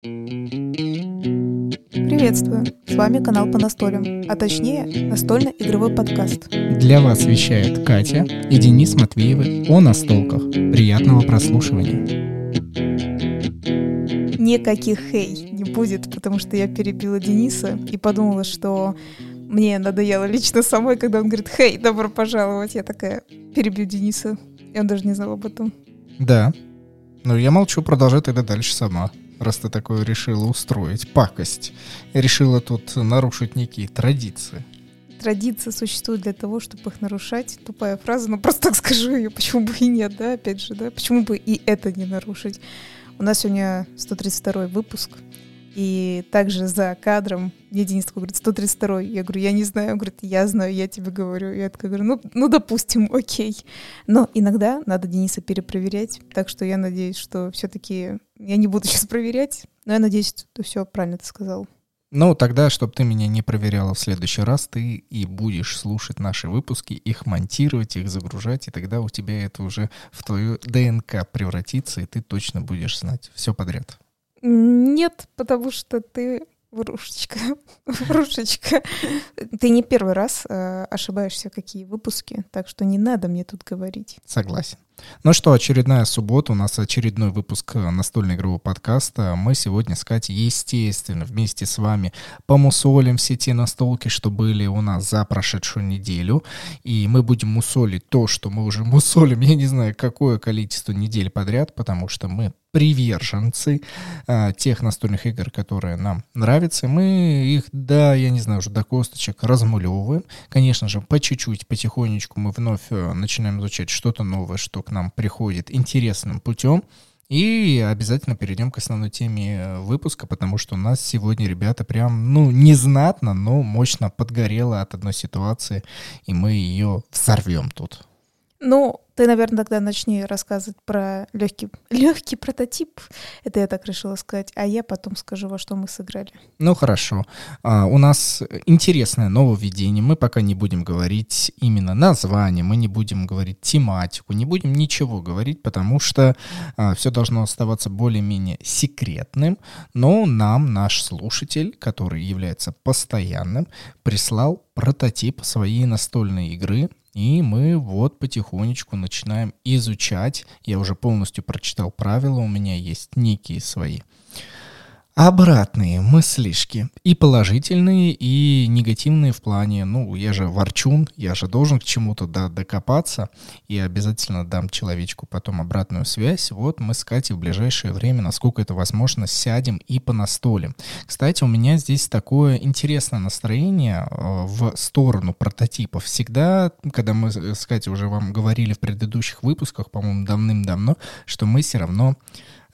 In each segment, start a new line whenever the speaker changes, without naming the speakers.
Приветствую! С вами канал по настолям, а точнее настольно-игровой подкаст.
Для вас вещает Катя и Денис Матвеевы о настолках. Приятного прослушивания.
Никаких хей не будет, потому что я перебила Дениса и подумала, что мне надоело лично самой, когда он говорит «Хей, добро пожаловать!» Я такая перебью Дениса, и он даже не знал об этом.
Да. Но я молчу, продолжай тогда дальше сама раз ты такое решила устроить, пакость. Решила тут нарушить некие традиции.
Традиции существуют для того, чтобы их нарушать. Тупая фраза, но просто так скажу ее, почему бы и нет, да, опять же, да, почему бы и это не нарушить. У нас сегодня 132 выпуск, и также за кадром мне Денис такой говорит, 132 Я говорю, я не знаю. Он говорит, я знаю, я тебе говорю. Я такая говорю, ну, ну допустим, окей. Но иногда надо Дениса перепроверять. Так что я надеюсь, что все-таки я не буду сейчас проверять. Но я надеюсь, что все правильно ты сказал.
Ну, тогда, чтобы ты меня не проверяла в следующий раз, ты и будешь слушать наши выпуски, их монтировать, их загружать, и тогда у тебя это уже в твою ДНК превратится, и ты точно будешь знать все подряд.
Нет, потому что ты Врушечка, врушечка. Ты не первый раз э, ошибаешься, какие выпуски, так что не надо мне тут говорить.
Согласен. Ну что, очередная суббота, у нас очередной выпуск э, настольного игрового подкаста. Мы сегодня с Катей, естественно, вместе с вами помусолим все те настолки, что были у нас за прошедшую неделю. И мы будем мусолить то, что мы уже мусолим, я не знаю, какое количество недель подряд, потому что мы приверженцы а, тех настольных игр, которые нам нравятся. Мы их, да, я не знаю, уже до косточек размулевываем. Конечно же, по чуть-чуть, потихонечку мы вновь э, начинаем изучать что-то новое, что к нам приходит интересным путем. И обязательно перейдем к основной теме э, выпуска, потому что у нас сегодня ребята прям, ну, незнатно, но мощно подгорело от одной ситуации, и мы ее взорвем тут.
Ну, ты, наверное, тогда начни рассказывать про легкий, легкий прототип. Это я так решила сказать. А я потом скажу, во что мы сыграли.
Ну, хорошо. А, у нас интересное нововведение. Мы пока не будем говорить именно название, мы не будем говорить тематику, не будем ничего говорить, потому что а, все должно оставаться более-менее секретным. Но нам наш слушатель, который является постоянным, прислал прототип своей настольной игры и мы вот потихонечку начинаем изучать. Я уже полностью прочитал правила, у меня есть некие свои обратные мыслишки. И положительные, и негативные в плане, ну, я же ворчун, я же должен к чему-то да, докопаться, и обязательно дам человечку потом обратную связь. Вот мы с Катей в ближайшее время, насколько это возможно, сядем и по настоле. Кстати, у меня здесь такое интересное настроение э, в сторону прототипов. Всегда, когда мы с Катей уже вам говорили в предыдущих выпусках, по-моему, давным-давно, что мы все равно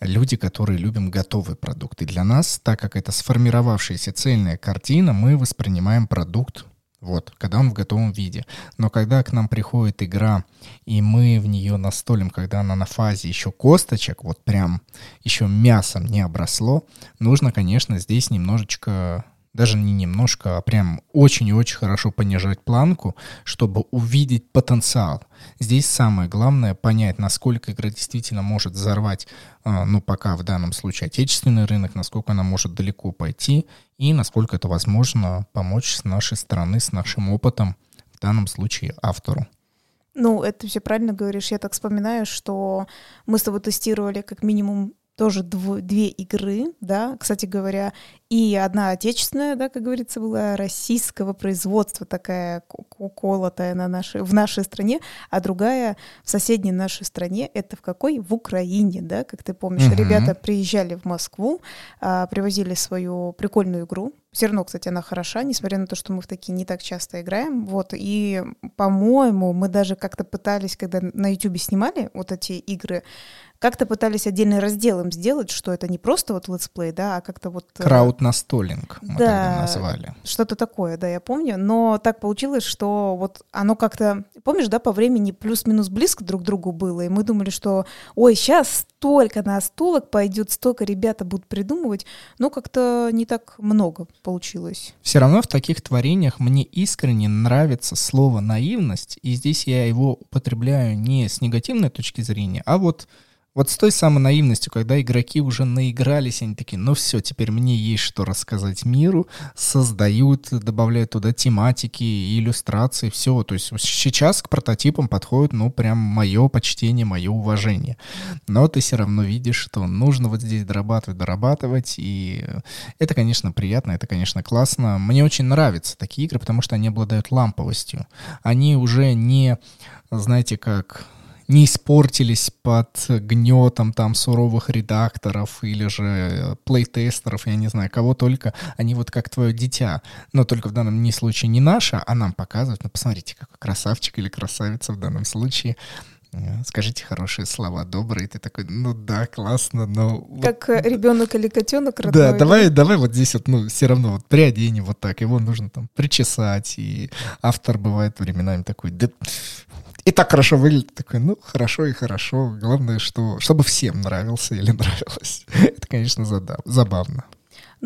люди, которые любим готовый продукт. И для нас, так как это сформировавшаяся цельная картина, мы воспринимаем продукт вот, когда он в готовом виде. Но когда к нам приходит игра, и мы в нее настолим, когда она на фазе еще косточек, вот прям еще мясом не обросло, нужно, конечно, здесь немножечко даже не немножко, а прям очень и очень хорошо понижать планку, чтобы увидеть потенциал. Здесь самое главное понять, насколько игра действительно может взорвать, а, ну пока в данном случае отечественный рынок, насколько она может далеко пойти и насколько это возможно помочь с нашей стороны, с нашим опытом, в данном случае автору.
Ну, это все правильно говоришь. Я так вспоминаю, что мы с тобой тестировали как минимум тоже дв- две игры, да, кстати говоря, и одна отечественная, да, как говорится, была российского производства, такая колотая на нашей, в нашей стране, а другая в соседней нашей стране, это в какой? В Украине, да, как ты помнишь, uh-huh. ребята приезжали в Москву, а, привозили свою прикольную игру, все равно, кстати, она хороша, несмотря на то, что мы в такие не так часто играем. Вот, и, по-моему, мы даже как-то пытались, когда на YouTube снимали вот эти игры, как-то пытались отдельный раздел им сделать, что это не просто вот let's play, да, а как-то вот...
Э, Крауд-настолинг мы да, тогда назвали.
Что-то такое, да, я помню. Но так получилось, что вот оно как-то... Помнишь, да, по времени плюс-минус близко друг к другу было, и мы думали, что, ой, сейчас столько настолок пойдет, столько ребята будут придумывать, но как-то не так много получилось.
Все равно в таких творениях мне искренне нравится слово «наивность», и здесь я его употребляю не с негативной точки зрения, а вот Вот с той самой наивностью, когда игроки уже наигрались, они такие, ну все, теперь мне есть что рассказать миру, создают, добавляют туда тематики, иллюстрации, все. То есть сейчас к прототипам подходит, ну, прям мое почтение, мое уважение. Но ты все равно видишь, что нужно вот здесь дорабатывать, дорабатывать, и это, конечно, приятно, это, конечно, классно. Мне очень нравятся такие игры, потому что они обладают ламповостью. Они уже не, знаете, как не испортились под гнетом там суровых редакторов или же э, плейтестеров, я не знаю, кого только. Они вот как твое дитя. Но только в данном не случае не наше, а нам показывают. Ну, посмотрите, какой красавчик или красавица в данном случае. Э, скажите хорошие слова, добрые. Ты такой, ну да, классно, но...
Как вот... ребенок или котенок родной.
Да, давай, давай вот здесь вот, ну, все равно вот приоденем вот так. Его нужно там причесать. И автор бывает временами такой, да и так хорошо выглядит. Такой, ну, хорошо и хорошо. Главное, что, чтобы всем нравился или нравилось. Это, конечно, забавно.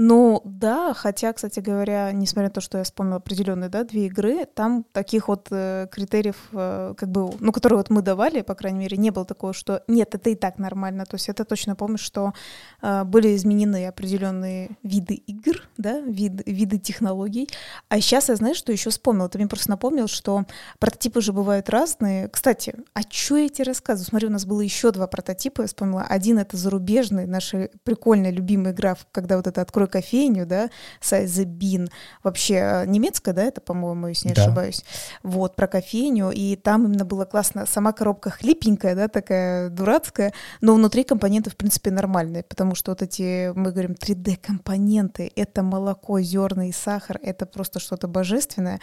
Ну да, хотя, кстати говоря, несмотря на то, что я вспомнила определенные, да, две игры, там таких вот э, критериев, э, как бы, ну, которые вот мы давали, по крайней мере, не было такого, что нет, это и так нормально. То есть это точно помню, что э, были изменены определенные виды игр, да, вид, виды технологий. А сейчас я, знаешь, что еще вспомнила? Ты мне просто напомнил, что прототипы же бывают разные. Кстати, а что я тебе рассказываю? Смотри, у нас было еще два прототипа, я вспомнила. Один — это зарубежный, наша прикольная, любимая игра, когда вот это «Открой кофейню, да, Size Bean, вообще э, немецкая, да, это, по-моему, если не да. ошибаюсь, вот, про кофейню, и там именно было классно, сама коробка хлипенькая, да, такая дурацкая, но внутри компоненты, в принципе, нормальные, потому что вот эти, мы говорим, 3D-компоненты, это молоко, зерна и сахар, это просто что-то божественное,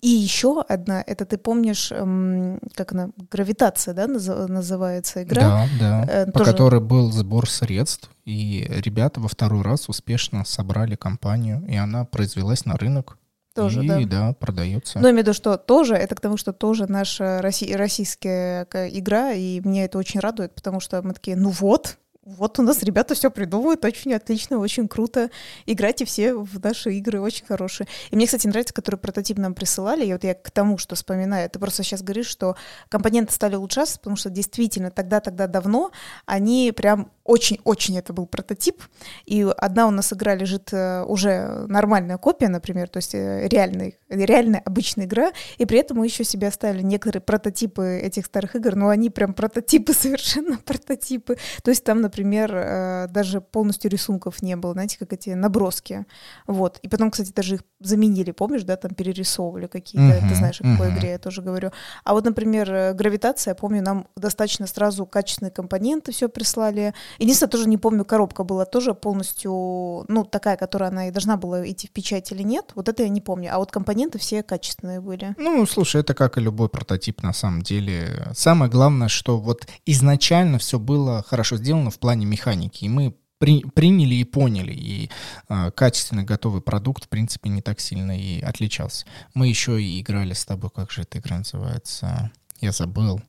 и еще одна, это ты помнишь, эм, как она, гравитация, да, называется игра?
Да, да, э, по тоже... которой был сбор средств, и ребята во второй раз успешно собрали компанию, и она произвелась на рынок.
Тоже,
и,
да.
да, продается.
Но имею в виду, что тоже, это к тому, что тоже наша россий, российская игра, и меня это очень радует, потому что мы такие, ну вот, вот у нас ребята все придумывают, очень отлично, очень круто. Играйте все в наши игры, очень хорошие. И мне, кстати, нравится, который прототип нам присылали, и вот я к тому, что вспоминаю, ты просто сейчас говоришь, что компоненты стали улучшаться, потому что действительно тогда-тогда давно они прям очень-очень это был прототип, и одна у нас игра лежит э, уже нормальная копия, например, то есть э, реальный, реальная обычная игра, и при этом мы еще себе оставили некоторые прототипы этих старых игр, но они прям прототипы, совершенно прототипы. То есть там, например, э, даже полностью рисунков не было, знаете, как эти наброски. Вот. И потом, кстати, даже их заменили, помнишь, да, там перерисовывали какие-то, uh-huh, ты знаешь, о какой uh-huh. игре я тоже говорю. А вот, например, гравитация, я помню, нам достаточно сразу качественные компоненты все прислали, Единственное, тоже не помню, коробка была тоже полностью, ну, такая, которая она и должна была идти в печать или нет. Вот это я не помню. А вот компоненты все качественные были.
Ну, слушай, это как и любой прототип на самом деле. Самое главное, что вот изначально все было хорошо сделано в плане механики. И мы при, приняли и поняли, и э, качественный готовый продукт, в принципе, не так сильно и отличался. Мы еще и играли с тобой, как же эта игра называется? Я забыл.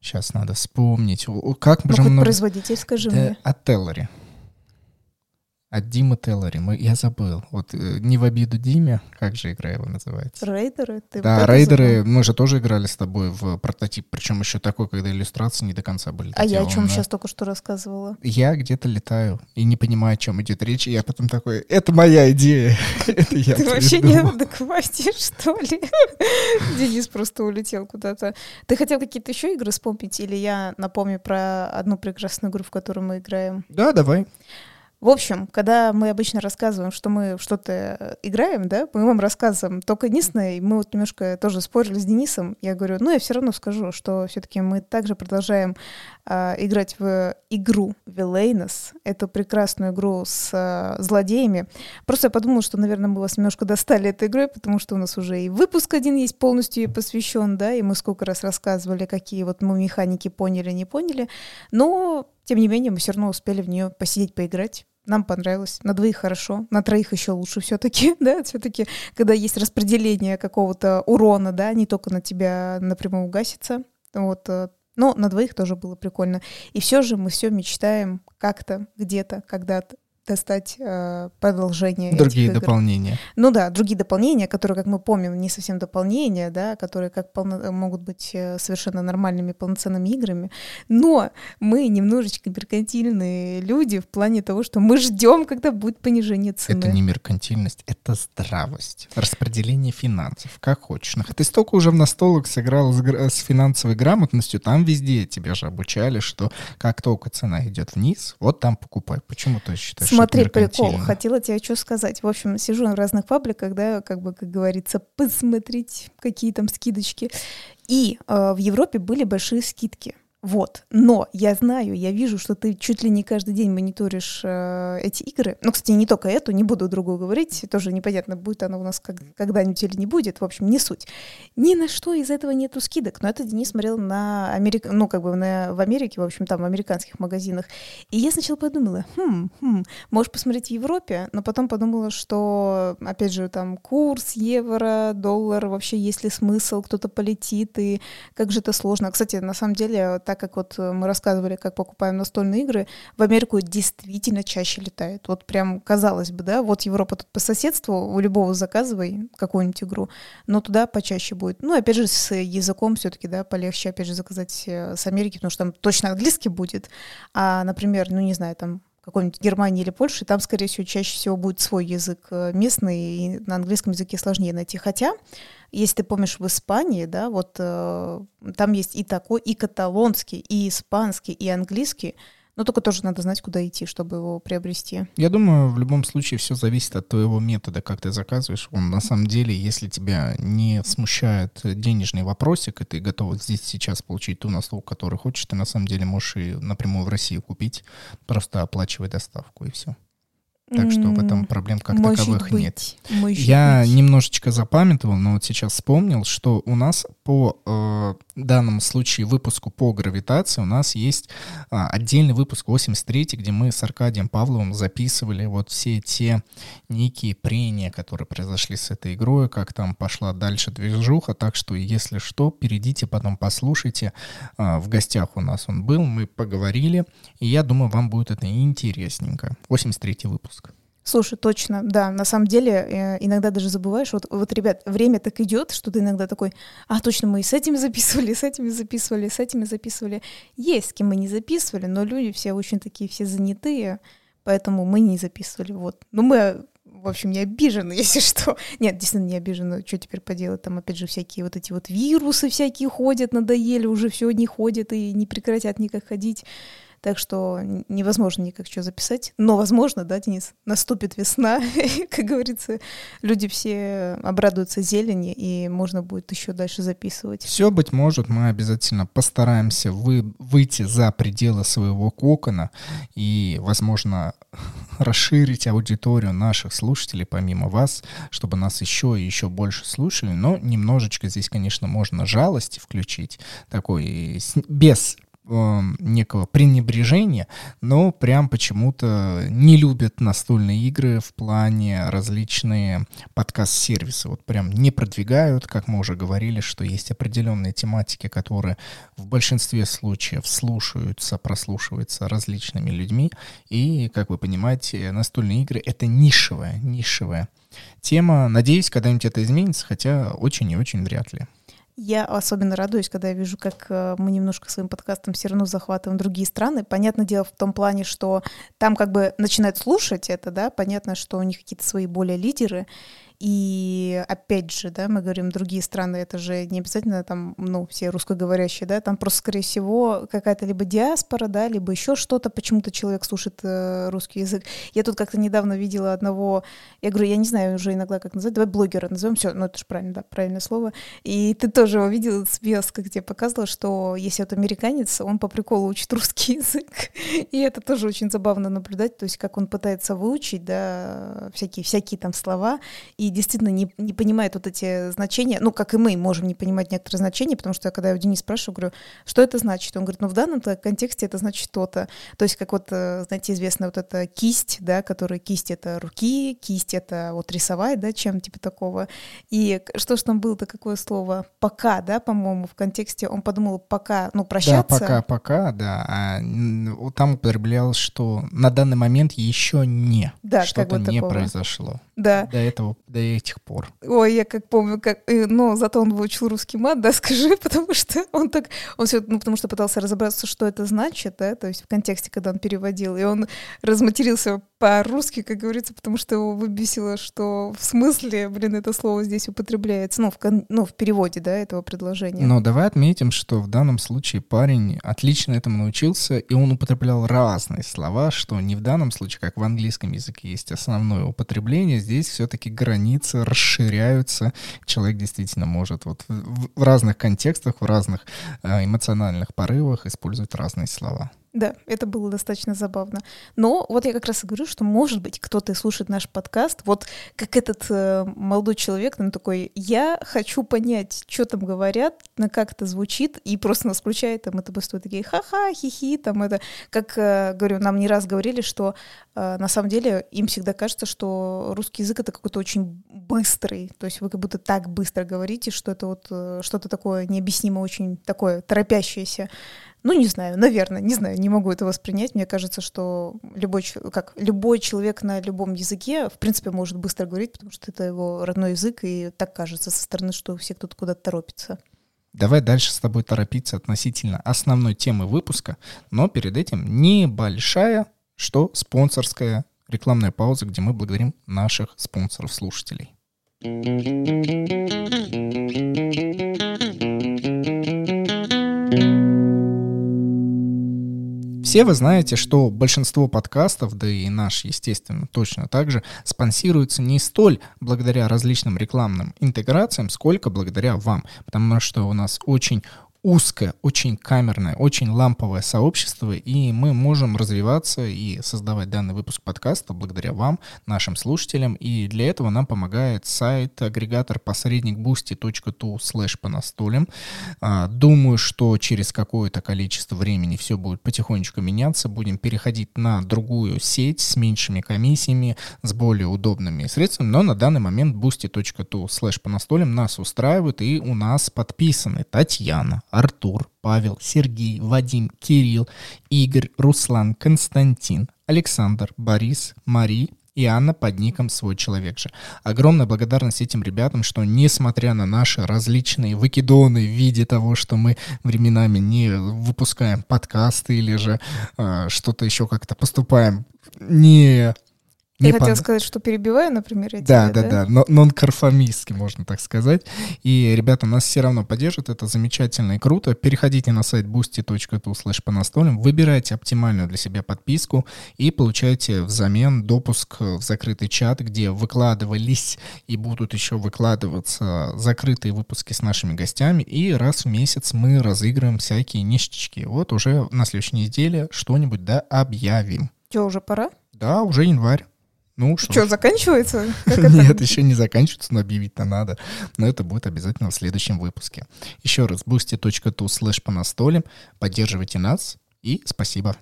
Сейчас надо вспомнить. Как
ну, же много... производитель, скажи да, мне.
От Теллери. От Димы Теллери. Мы, я забыл. Вот э, не в обиду Диме, как же игра его называется?
Рейдеры? Ты
да, рейдеры. Забыл? Мы же тоже играли с тобой в прототип, причем еще такой, когда иллюстрации не до конца были.
А я о чем сейчас только что рассказывала?
Я где-то летаю и не понимаю, о чем идет речь, и я потом такой, это моя идея. это я
Ты вообще не адекватен, что ли? Денис просто улетел куда-то. Ты хотел какие-то еще игры вспомнить, или я напомню про одну прекрасную игру, в которую мы играем?
Да, давай.
В общем, когда мы обычно рассказываем, что мы что-то э, играем, да, мы вам рассказываем. Только единственное, мы вот немножко тоже спорили с Денисом. Я говорю, ну, я все равно скажу, что все-таки мы также продолжаем э, играть в игру Villainous, эту прекрасную игру с э, злодеями. Просто я подумала, что, наверное, мы вас немножко достали этой игрой, потому что у нас уже и выпуск один есть полностью ей посвящен, да, и мы сколько раз рассказывали, какие вот мы механики поняли, не поняли. Но, тем не менее, мы все равно успели в нее посидеть, поиграть нам понравилось. На двоих хорошо, на троих еще лучше все-таки, да, все-таки, когда есть распределение какого-то урона, да, не только на тебя напрямую гасится, вот, э, но на двоих тоже было прикольно. И все же мы все мечтаем как-то, где-то, когда-то достать э, продолжение.
Другие этих игр. дополнения.
Ну да, другие дополнения, которые, как мы помним, не совсем дополнения, да, которые как полно, могут быть э, совершенно нормальными полноценными играми. Но мы немножечко меркантильные люди в плане того, что мы ждем, когда будет понижение цены.
Это не меркантильность, это здравость. Распределение финансов, как хочешь. Ты столько уже в настолок сыграл с, с финансовой грамотностью, там везде тебя же обучали, что как только цена идет вниз, вот там покупай. Почему ты считаешь?
Смотри, прикол. Хотела тебе что сказать. В общем, сижу в разных пабликах, да, как бы, как говорится, посмотреть, какие там скидочки. И э, в Европе были большие скидки. Вот. Но я знаю, я вижу, что ты чуть ли не каждый день мониторишь э, эти игры. Ну, кстати, не только эту, не буду другую говорить. Тоже непонятно, будет она у нас как, когда-нибудь или не будет. В общем, не суть. Ни на что из этого нету скидок. Но это Денис смотрел на Америк... ну, как бы на... в Америке, в общем, там, в американских магазинах. И я сначала подумала, хм, хм, можешь посмотреть в Европе, но потом подумала, что, опять же, там, курс евро, доллар, вообще есть ли смысл, кто-то полетит, и как же это сложно. Кстати, на самом деле, так как вот э, мы рассказывали, как покупаем настольные игры, в Америку действительно чаще летает. Вот прям казалось бы, да, вот Европа тут по соседству, у любого заказывай какую-нибудь игру, но туда почаще будет. Ну, опять же, с языком все-таки, да, полегче, опять же, заказать э, с Америки, потому что там точно английский будет. А, например, ну, не знаю, там какой-нибудь Германии или Польши, там, скорее всего, чаще всего будет свой язык э, местный, и на английском языке сложнее найти. Хотя если ты помнишь, в Испании, да, вот э, там есть и такой, и каталонский, и испанский, и английский, но только тоже надо знать, куда идти, чтобы его приобрести.
Я думаю, в любом случае все зависит от твоего метода, как ты заказываешь. Он на самом деле, если тебя не смущает денежный вопросик, и ты готов здесь сейчас получить ту настолку, которую хочешь, ты на самом деле можешь и напрямую в России купить, просто оплачивай доставку и все. Так что в этом проблем как Может таковых быть. нет. Может Я быть. немножечко запамятовал, но вот сейчас вспомнил, что у нас по э, данном случае выпуску по гравитации у нас есть э, отдельный выпуск 83, где мы с Аркадием Павловым записывали вот все те некие прения, которые произошли с этой игрой, как там пошла дальше движуха. Так что, если что, перейдите, потом послушайте. Э, в гостях у нас он был, мы поговорили, и я думаю, вам будет это интересненько. 83 выпуск.
Слушай, точно, да, на самом деле э, иногда даже забываешь, вот, вот, ребят, время так идет, что ты иногда такой, а, точно, мы и с этими записывали, с этими записывали, с этими записывали. Есть, с кем мы не записывали, но люди все очень такие, все занятые, поэтому мы не записывали, вот. Но мы, в общем, не обижены, если что. Нет, действительно не обижены, что теперь поделать, там опять же всякие вот эти вот вирусы всякие ходят, надоели, уже все не ходят и не прекратят никак ходить. Так что невозможно никак что записать. Но, возможно, да, Денис, наступит весна, как говорится, люди все обрадуются зелени, и можно будет еще дальше записывать.
Все, быть может, мы обязательно постараемся вы, выйти за пределы своего кокона и, возможно, расширить аудиторию наших слушателей помимо вас, чтобы нас еще и еще больше слушали. Но немножечко здесь, конечно, можно жалости включить, такой без э, некого пренебрежения, но прям почему-то не любят настольные игры в плане различные подкаст-сервисы. Вот прям не продвигают, как мы уже говорили, что есть определенные тематики, которые в большинстве случаев слушаются, прослушиваются различными людьми. И, как вы понимаете, настольные игры — это нишевая, нишевая тема. Надеюсь, когда-нибудь это изменится, хотя очень и очень вряд ли.
Я особенно радуюсь, когда я вижу, как э, мы немножко своим подкастом все равно захватываем другие страны. Понятное дело в том плане, что там как бы начинают слушать это, да, понятно, что у них какие-то свои более лидеры, и опять же, да, мы говорим другие страны, это же не обязательно там, ну, все русскоговорящие, да, там просто, скорее всего, какая-то либо диаспора, да, либо еще что-то, почему-то человек слушает э, русский язык. Я тут как-то недавно видела одного, я говорю, я не знаю уже иногда, как назвать, давай блогера назовем, все, ну это же правильно, да, правильное слово. И ты тоже его видел, смеялся, как тебе показывала, что если вот американец, он по приколу учит русский язык, и это тоже очень забавно наблюдать, то есть как он пытается выучить, да, всякие, всякие там слова, и действительно не, не понимает вот эти значения, ну, как и мы можем не понимать некоторые значения, потому что когда я у Дениса спрашиваю, говорю, что это значит? Он говорит, ну, в данном контексте это значит то-то. То есть, как вот, э, знаете, известно вот эта кисть, да, которая кисть — это руки, кисть — это вот рисовать, да, чем типа такого. И что ж там было-то, какое слово? «Пока», да, по-моему, в контексте он подумал «пока», ну, прощаться.
Да, пока, пока, да. А там употреблялось, что на данный момент еще не.
Да,
что-то не
такого.
произошло.
Да.
До этого, до этих пор.
Ой, я как помню, как, но зато он выучил русский мат, да, скажи, потому что он так, он все, ну, потому что пытался разобраться, что это значит, да, то есть в контексте, когда он переводил, и он разматерился по-русски, как говорится, потому что его выбесило, что в смысле, блин, это слово здесь употребляется, ну, в, кон, ну, в переводе, да, этого предложения.
Но давай отметим, что в данном случае парень отлично этому научился, и он употреблял разные слова, что не в данном случае, как в английском языке есть основное употребление, здесь все-таки границы расширяются, человек действительно может вот в, в разных контекстах, в разных э, эмоциональных порывах использовать разные слова.
Да, это было достаточно забавно. Но вот я как раз и говорю, что, может быть, кто-то слушает наш подкаст, вот как этот э, молодой человек, он такой, я хочу понять, что там говорят, на как это звучит, и просто нас включает, там это быстро такие ха-ха, хи-хи, там это, как, э, говорю, нам не раз говорили, что э, на самом деле им всегда кажется, что русский язык это какой-то очень быстрый, то есть вы как будто так быстро говорите, что это вот э, что-то такое необъяснимо, очень такое торопящееся. Ну, не знаю, наверное, не знаю, не могу это воспринять. Мне кажется, что любой, как, любой человек на любом языке, в принципе, может быстро говорить, потому что это его родной язык, и так кажется со стороны, что все кто-то куда-то торопится.
Давай дальше с тобой торопиться относительно основной темы выпуска, но перед этим небольшая, что спонсорская рекламная пауза, где мы благодарим наших спонсоров-слушателей. Все вы знаете, что большинство подкастов, да и наш, естественно, точно так же, спонсируются не столь благодаря различным рекламным интеграциям, сколько благодаря вам, потому что у нас очень узкое, очень камерное, очень ламповое сообщество, и мы можем развиваться и создавать данный выпуск подкаста благодаря вам, нашим слушателям, и для этого нам помогает сайт агрегатор посредник boosty.tu slash по настолям. А, думаю, что через какое-то количество времени все будет потихонечку меняться, будем переходить на другую сеть с меньшими комиссиями, с более удобными средствами, но на данный момент boosty.tu slash по настолям нас устраивает, и у нас подписаны Татьяна, Артур, Павел, Сергей, Вадим, Кирилл, Игорь, Руслан, Константин, Александр, Борис, Мари, и Анна под ником «Свой человек же». Огромная благодарность этим ребятам, что несмотря на наши различные выкидоны в виде того, что мы временами не выпускаем подкасты или же э, что-то еще как-то поступаем не
я хотела сказать, что перебиваю, например,
да, тебя, да, да, да, нон-конформистски, можно так сказать. И ребята нас все равно поддержат, это замечательно и круто. Переходите на сайт boosty.tu slash по настолям, выбирайте оптимальную для себя подписку и получайте взамен допуск в закрытый чат, где выкладывались и будут еще выкладываться закрытые выпуски с нашими гостями. И раз в месяц мы разыгрываем всякие ништячки. Вот уже на следующей неделе что-нибудь да объявим.
Что, уже пора?
Да, уже январь. Ну,
что, что заканчивается?
Нет, еще не заканчивается, но объявить-то надо. Но это будет обязательно в следующем выпуске. Еще раз, boosty.tu слэш по настоле. Поддерживайте нас и спасибо.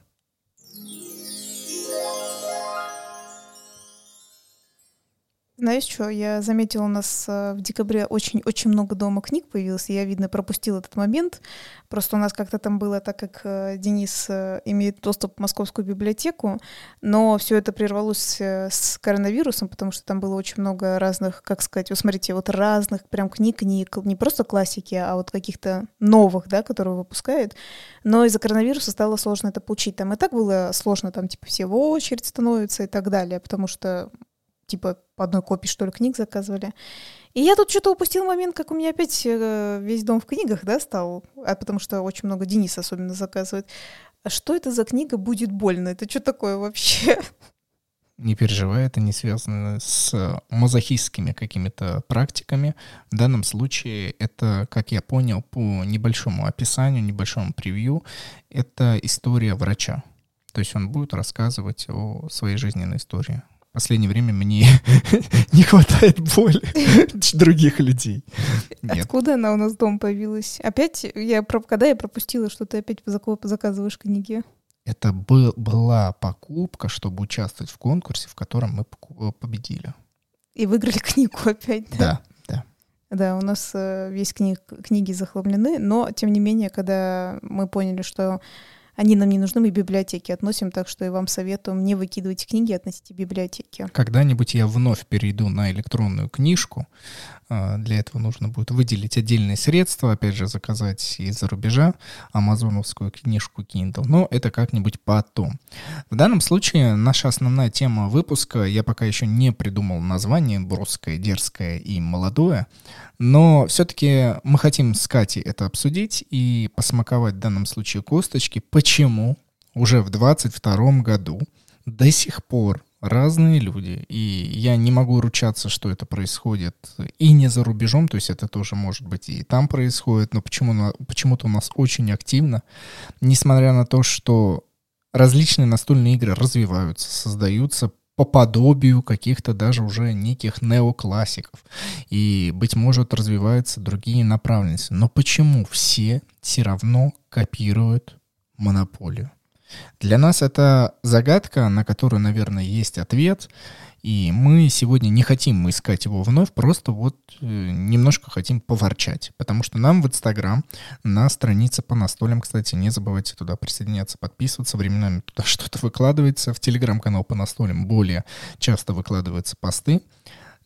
Знаешь что, я заметила, у нас э, в декабре очень-очень много дома книг появилось, я, видно, пропустила этот момент. Просто у нас как-то там было, так как э, Денис э, имеет доступ в Московскую библиотеку, но все это прервалось с коронавирусом, потому что там было очень много разных, как сказать, вот смотрите, вот разных прям книг, книг, не просто классики, а вот каких-то новых, да, которые выпускают. Но из-за коронавируса стало сложно это получить. Там и так было сложно, там типа все в очередь становятся и так далее, потому что типа по одной копии, что ли, книг заказывали. И я тут что-то упустил момент, как у меня опять э, весь дом в книгах, да, стал, а потому что очень много Денис особенно заказывает. А что это за книга «Будет больно»? Это что такое вообще?
Не переживай, это не связано с мазохистскими какими-то практиками. В данном случае это, как я понял, по небольшому описанию, небольшому превью, это история врача. То есть он будет рассказывать о своей жизненной истории в последнее время мне не хватает боли других людей.
Нет. Откуда она у нас дома появилась? Опять, я, когда я пропустила, что ты опять заказываешь книги?
Это был, была покупка, чтобы участвовать в конкурсе, в котором мы э, победили.
И выиграли книгу опять,
да? Да, да.
Да, у нас э, весь книг, книги захламлены, но тем не менее, когда мы поняли, что они нам не нужны, мы библиотеки относим, так что и вам советуем не выкидывать книги, относите библиотеки.
Когда-нибудь я вновь перейду на электронную книжку. А, для этого нужно будет выделить отдельные средства, опять же, заказать из-за рубежа амазоновскую книжку Kindle. Но это как-нибудь потом. В данном случае наша основная тема выпуска, я пока еще не придумал название, броское, дерзкое и молодое, но все-таки мы хотим с Катей это обсудить и посмаковать в данном случае косточки, почему уже в 22 году до сих пор разные люди, и я не могу ручаться, что это происходит и не за рубежом, то есть это тоже может быть и там происходит, но почему, почему-то у нас очень активно, несмотря на то, что различные настольные игры развиваются, создаются по подобию каких-то даже уже неких неоклассиков. И, быть может, развиваются другие направленности. Но почему все все равно копируют монополию? Для нас это загадка, на которую, наверное, есть ответ. И мы сегодня не хотим искать его вновь, просто вот э, немножко хотим поворчать. Потому что нам в Инстаграм, на странице по настолям, кстати, не забывайте туда присоединяться, подписываться. Временами туда что-то выкладывается. В Телеграм-канал по настолям более часто выкладываются посты.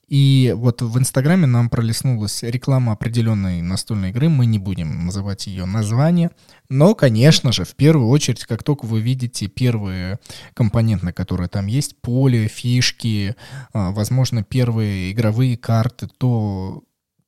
И вот в Инстаграме нам пролистнулась реклама определенной настольной игры, мы не будем называть ее название, но, конечно же, в первую очередь, как только вы видите первые компоненты, которые там есть, поле, фишки, а, возможно, первые игровые карты, то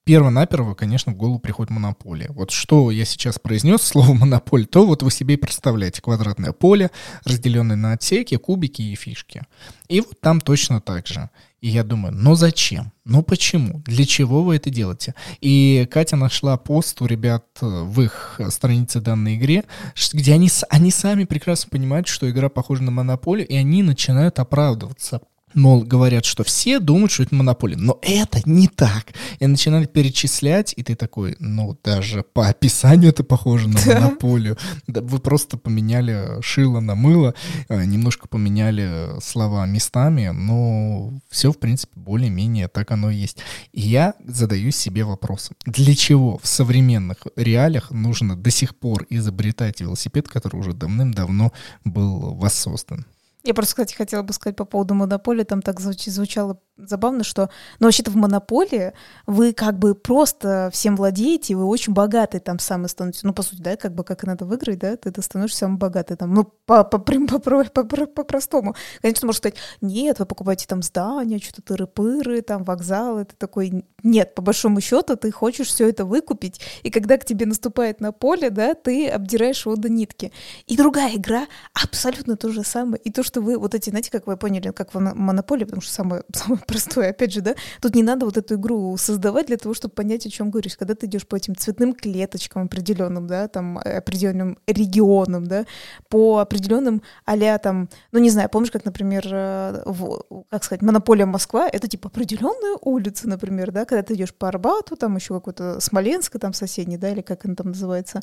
перво-наперво, конечно, в голову приходит монополия. Вот что я сейчас произнес, слово монополия, то вот вы себе представляете квадратное поле, разделенное на отсеки, кубики и фишки. И вот там точно так же. И я думаю, ну зачем? Ну почему? Для чего вы это делаете? И Катя нашла пост у ребят э, в их странице данной игре, где они, они сами прекрасно понимают, что игра похожа на монополию, и они начинают оправдываться мол, говорят, что все думают, что это монополия. Но это не так. И начинают перечислять, и ты такой, ну, даже по описанию это похоже на монополию. Да, вы просто поменяли шило на мыло, э, немножко поменяли слова местами, но все, в принципе, более-менее так оно и есть. И я задаю себе вопрос, для чего в современных реалиях нужно до сих пор изобретать велосипед, который уже давным-давно был воссоздан?
Я просто, кстати, хотела бы сказать по поводу монополии. Там так звучало забавно, что, ну, вообще-то в монополии вы как бы просто всем владеете, вы очень богатый там самый становитесь. Ну, по сути, да, как бы как и надо выиграть, да, ты, ты становишься самым богатый там. Ну, по простому. Конечно, можно сказать, нет, вы покупаете там здания, что-то тыры-пыры, там вокзалы. Ты такой, нет, по большому счету ты хочешь все это выкупить. И когда к тебе наступает на поле, да, ты обдираешь его до нитки. И другая игра абсолютно то же самое. И то, что вы вот эти, знаете, как вы поняли, как в монополии, потому что самое, самое простое, опять же, да, тут не надо вот эту игру создавать для того, чтобы понять, о чем говоришь. Когда ты идешь по этим цветным клеточкам определенным, да, там, э, определенным регионам, да, по определенным а там, ну, не знаю, помнишь, как, например, э, в, как сказать, монополия Москва, это типа определенная улица, например, да, когда ты идешь по Арбату, там еще какой-то Смоленск, там соседний, да, или как он там называется,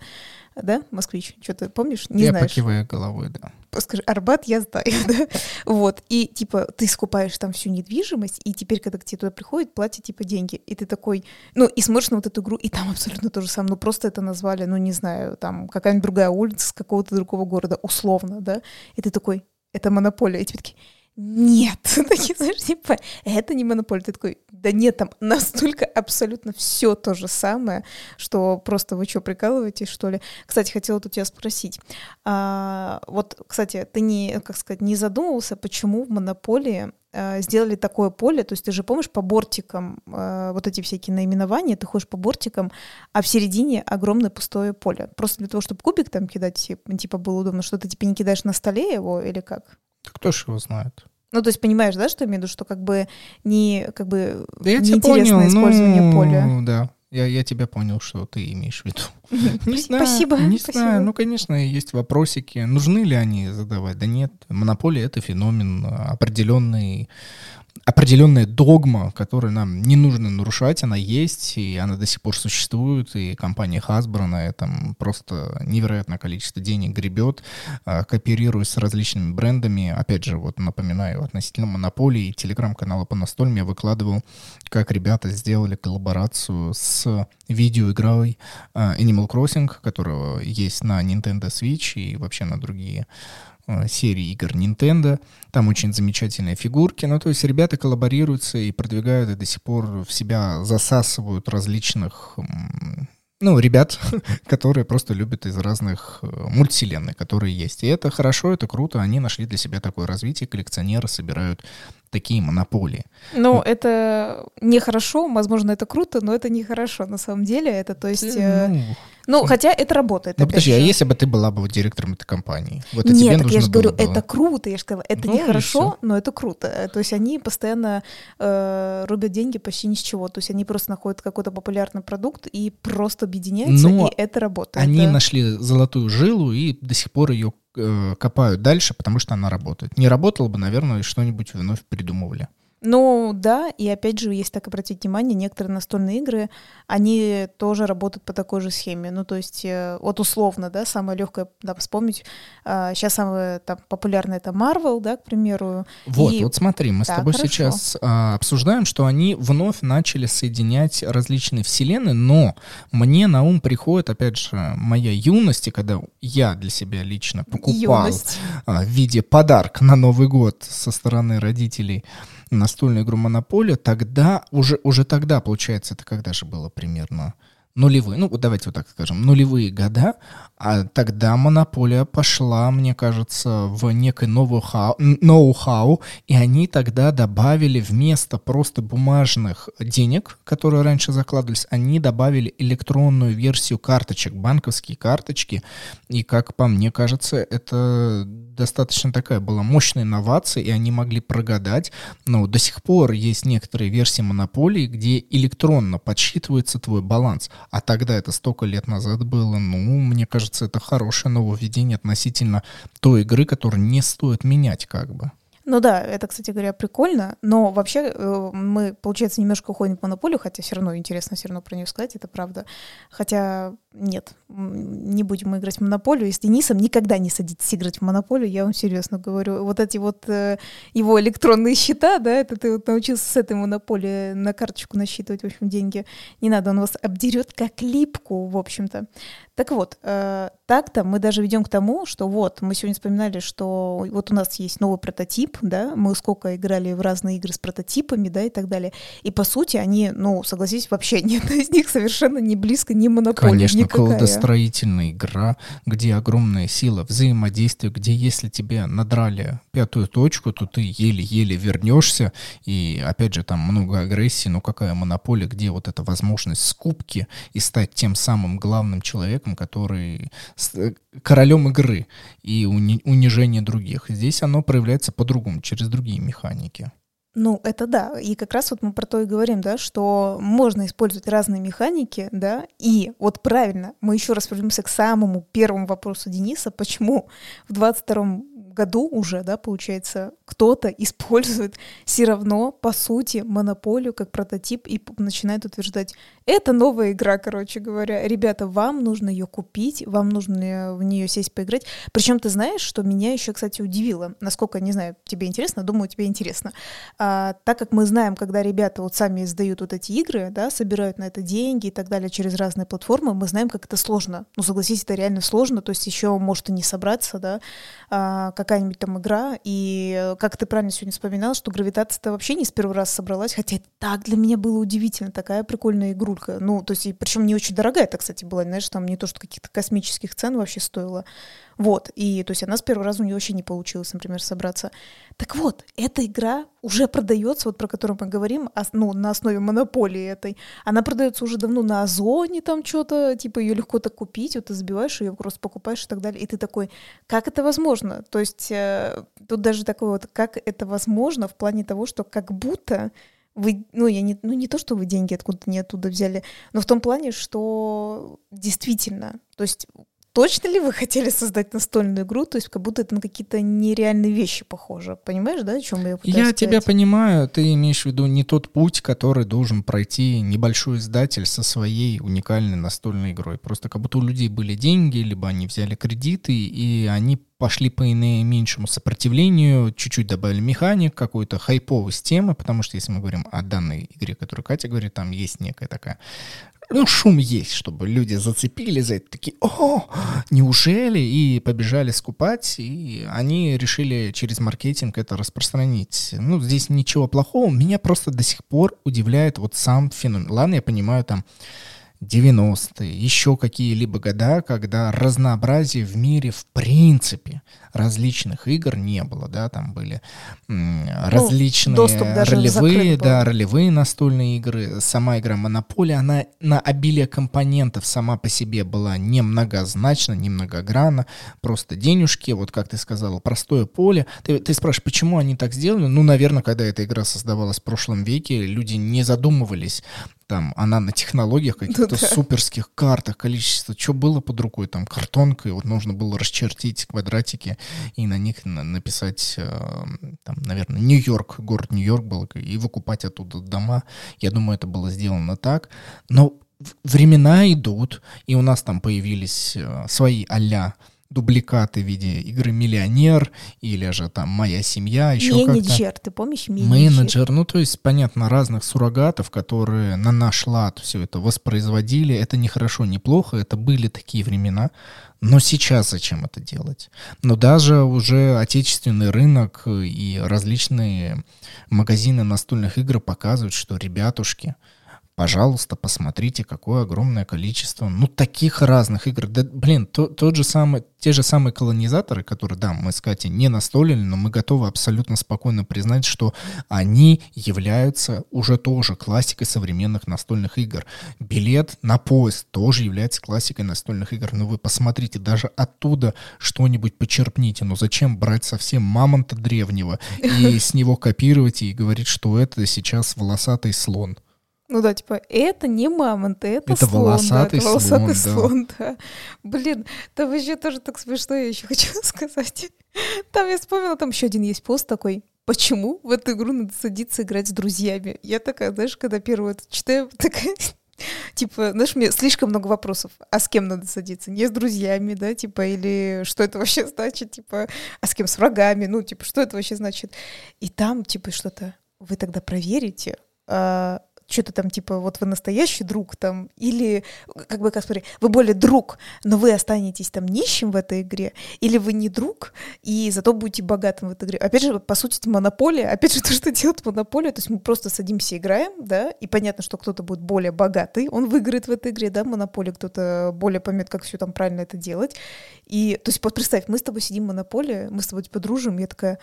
да, москвич, что ты помнишь? Не
я
знаешь.
покиваю головой, да.
Скажи, Арбат я знаю, да, вот, и типа ты скупаешь там всю недвижимость, и теперь, когда к тебе туда приходит, платят типа деньги, и ты такой, ну, и смотришь на вот эту игру, и там абсолютно то же самое, ну, просто это назвали, ну, не знаю, там, какая-нибудь другая улица с какого-то другого города, условно, да, и ты такой, это монополия, и тебе такие, нет, такие, знаешь, типа, это не монополия. Ты такой, да нет, там настолько абсолютно все то же самое, что просто вы что, прикалываетесь, что ли? Кстати, хотела тут тебя спросить. А, вот, кстати, ты не, как сказать, не задумывался, почему в монополии а, сделали такое поле, то есть ты же помнишь по бортикам э, вот эти всякие наименования, ты ходишь по бортикам, а в середине огромное пустое поле. Просто для того, чтобы кубик там кидать, типа было удобно, что ты типа не кидаешь на столе его или как?
Кто ж его знает?
Ну, то есть понимаешь, да, что я имею в виду, что как бы не как бы да неинтересное понял. использование ну, поля.
Да, Я, я тебя понял, что ты имеешь в виду.
Не знаю, Спасибо.
Не
спасибо.
знаю. Ну, конечно, есть вопросики. Нужны ли они задавать? Да нет. Монополия — это феномен определенный определенная догма, которую нам не нужно нарушать, она есть, и она до сих пор существует, и компания Hasbro на этом просто невероятное количество денег гребет, а, кооперируясь с различными брендами. Опять же, вот напоминаю, относительно монополии, телеграм-канала по настольным я выкладывал, как ребята сделали коллаборацию с видеоигрой а, Animal Crossing, которого есть на Nintendo Switch и вообще на другие серии игр Nintendo. Там очень замечательные фигурки. Ну, то есть ребята коллаборируются и продвигают, и до сих пор в себя засасывают различных ну, ребят, которые просто любят из разных э, мультивселенных, которые есть. И это хорошо, это круто. Они нашли для себя такое развитие. Коллекционеры собирают такие монополии.
Ну, это нехорошо, возможно, это круто, но это нехорошо на самом деле. Это, то есть... Э, ну, ну, хотя это работает.
Ну, подожди, же. а если бы ты была бы директором этой компании?
Вот Нет, тебе так я же говорю, было... это круто. Я же сказала, это ну, нехорошо, но это круто. То есть они постоянно э, рубят деньги почти ни с чего. То есть они просто находят какой-то популярный продукт и просто объединяются, но и это работает.
Они
да?
нашли золотую жилу и до сих пор ее копают дальше, потому что она работает. Не работала бы, наверное, что-нибудь вновь придумывали.
Ну да, и опять же, если так обратить внимание, некоторые настольные игры, они тоже работают по такой же схеме. Ну то есть э, вот условно, да, самое легкое да, вспомнить, сейчас а, самое там, популярное это Marvel, да, к примеру.
Вот, и... вот смотри, мы да, с тобой хорошо. сейчас а, обсуждаем, что они вновь начали соединять различные вселенные, но мне на ум приходит, опять же, моя юность, и когда я для себя лично покупал а, в виде подарка на Новый год со стороны родителей настольную игру Монополия, тогда, уже, уже тогда, получается, это когда же было примерно? нулевые, ну давайте вот так скажем, нулевые года, а тогда монополия пошла, мне кажется, в некое ноу-хау, и они тогда добавили вместо просто бумажных денег, которые раньше закладывались, они добавили электронную версию карточек, банковские карточки, и как по мне кажется, это достаточно такая была мощная инновация, и они могли прогадать, но до сих пор есть некоторые версии монополии, где электронно подсчитывается твой баланс, а тогда это столько лет назад было, ну, мне кажется, это хорошее нововведение относительно той игры, которую не стоит менять как бы.
Ну да, это, кстати говоря, прикольно, но вообще э, мы, получается, немножко уходим в монополию, хотя все равно интересно все равно про нее сказать, это правда. Хотя нет, не будем мы играть в монополию. И с никогда не садитесь играть в монополию, я вам серьезно говорю. Вот эти вот э, его электронные счета, да, это ты вот научился с этой монополии на карточку насчитывать, в общем, деньги. Не надо, он вас обдерет как липку, в общем-то. Так вот, э, так-то мы даже ведем к тому, что вот, мы сегодня вспоминали, что вот у нас есть новый прототип, да, мы сколько играли в разные игры с прототипами, да, и так далее. И по сути они, ну, согласитесь, вообще ни одна из них совершенно не близко, не монополия.
Конечно, Конечно, колодостроительная игра, где огромная сила взаимодействия, где если тебе надрали пятую точку, то ты еле-еле вернешься, и опять же там много агрессии, но какая монополия, где вот эта возможность скупки и стать тем самым главным человеком, который э, королем игры и уни унижение других. Здесь оно проявляется по-другому, через другие механики.
Ну, это да. И как раз вот мы про то и говорим, да, что можно использовать разные механики, да, и вот правильно, мы еще раз вернемся к самому первому вопросу Дениса, почему в 22 году уже, да, получается, кто-то использует все равно, по сути, монополию как прототип и начинает утверждать, это новая игра, короче говоря. Ребята, вам нужно ее купить, вам нужно в нее сесть поиграть. Причем ты знаешь, что меня еще, кстати, удивило, насколько, не знаю, тебе интересно, думаю, тебе интересно. А, так как мы знаем, когда ребята вот сами издают вот эти игры, да, собирают на это деньги и так далее через разные платформы, мы знаем, как это сложно. Ну, согласись, это реально сложно, то есть еще может и не собраться, да, а, какая-нибудь там игра, и как ты правильно сегодня вспоминал, что гравитация-то вообще не с первого раза собралась, хотя так для меня было удивительно, такая прикольная игрулька. Ну, то есть, причем не очень дорогая это, кстати, была, знаешь, там не то, что каких-то космических цен вообще стоила. Вот, и то есть она с первого раза у нее вообще не получилось, например, собраться. Так вот, эта игра уже продается, вот про которую мы говорим, ну, на основе монополии этой. Она продается уже давно на Озоне, там что-то, типа ее легко так купить, вот ты забиваешь ее, просто покупаешь и так далее. И ты такой, как это возможно? То есть э, тут даже такое вот, как это возможно в плане того, что как будто вы, ну, я не, ну, не то, что вы деньги откуда-то не оттуда взяли, но в том плане, что действительно, то есть точно ли вы хотели создать настольную игру? То есть как будто это на какие-то нереальные вещи похоже. Понимаешь, да, о чем я пытаюсь
Я
сказать?
тебя понимаю, ты имеешь в виду не тот путь, который должен пройти небольшой издатель со своей уникальной настольной игрой. Просто как будто у людей были деньги, либо они взяли кредиты, и они пошли по наименьшему сопротивлению, чуть-чуть добавили механик, какой-то хайповой системы, потому что если мы говорим о данной игре, которую Катя говорит, там есть некая такая ну, шум есть, чтобы люди зацепили за это, такие, о, неужели? И побежали скупать, и они решили через маркетинг это распространить. Ну, здесь ничего плохого, меня просто до сих пор удивляет вот сам феномен. Ладно, я понимаю, там, 90-е, еще какие-либо года, когда разнообразия в мире в принципе различных игр не было, да, там были м,
Ну,
различные
даже
ролевые, да, ролевые настольные игры, сама игра Монополия, она на обилие компонентов сама по себе была не многозначна, не многогранна, просто денежки, вот как ты сказала, простое поле. Ты, ты спрашиваешь, почему они так сделали? Ну, наверное, когда эта игра создавалась в прошлом веке, люди не задумывались, там, она на технологиях, каких-то
Ну да.
суперских картах, количество, что было под рукой, там, картонкой, вот нужно было расчертить квадратики и на них на- написать, э, там, наверное, Нью-Йорк, город Нью-Йорк был, и выкупать оттуда дома. Я думаю, это было сделано так. Но времена идут, и у нас там появились э, свои а дубликаты в виде игры «Миллионер» или же там «Моя семья», еще как-то.
Менеджер, ты помнишь? Менеджер.
Менеджер, ну то есть, понятно, разных суррогатов, которые на наш лад все это воспроизводили. Это не хорошо, не плохо, это были такие времена. Но сейчас зачем это делать? Но даже уже отечественный рынок и различные магазины настольных игр показывают, что, ребятушки, пожалуйста, посмотрите, какое огромное количество, ну, таких разных игр. Да, блин, то- тот же самый, те же самые колонизаторы, которые, да, мы с Катей не настолили, но мы готовы абсолютно спокойно признать, что они являются уже тоже классикой современных настольных игр. Билет на поезд тоже является классикой настольных игр. Но вы посмотрите, даже оттуда что-нибудь почерпните. Ну зачем брать совсем мамонта древнего и с него копировать и говорить, что это сейчас волосатый слон?
Ну да, типа, это не мамонт, это,
Это
слон,
волосатый
да, это волосатый
слон, да.
слон, да. Блин, там вообще тоже так смешно, я еще хочу сказать. Там я вспомнила, там еще один есть пост такой, почему в эту игру надо садиться играть с друзьями? Я такая, знаешь, когда первую это читаю, такая, типа, знаешь, мне слишком много вопросов. А с кем надо садиться? Не с друзьями, да, типа, или что это вообще значит, типа, а с кем? С врагами, ну, типа, что это вообще значит? И там, типа, что-то, вы тогда проверите, что-то там, типа, вот вы настоящий друг там, или, как бы, как смотри, вы более друг, но вы останетесь там нищим в этой игре, или вы не друг, и зато будете богатым в этой игре. Опять же, по сути, это монополия, опять же, то, что делает монополия, то есть мы просто садимся, играем, да, и понятно, что кто-то будет более богатый, он выиграет в этой игре, да, монополия, кто-то более поймет, как все там правильно это делать. И, то есть, вот представь, мы с тобой сидим в монополии, мы с тобой, типа, дружим, я такая,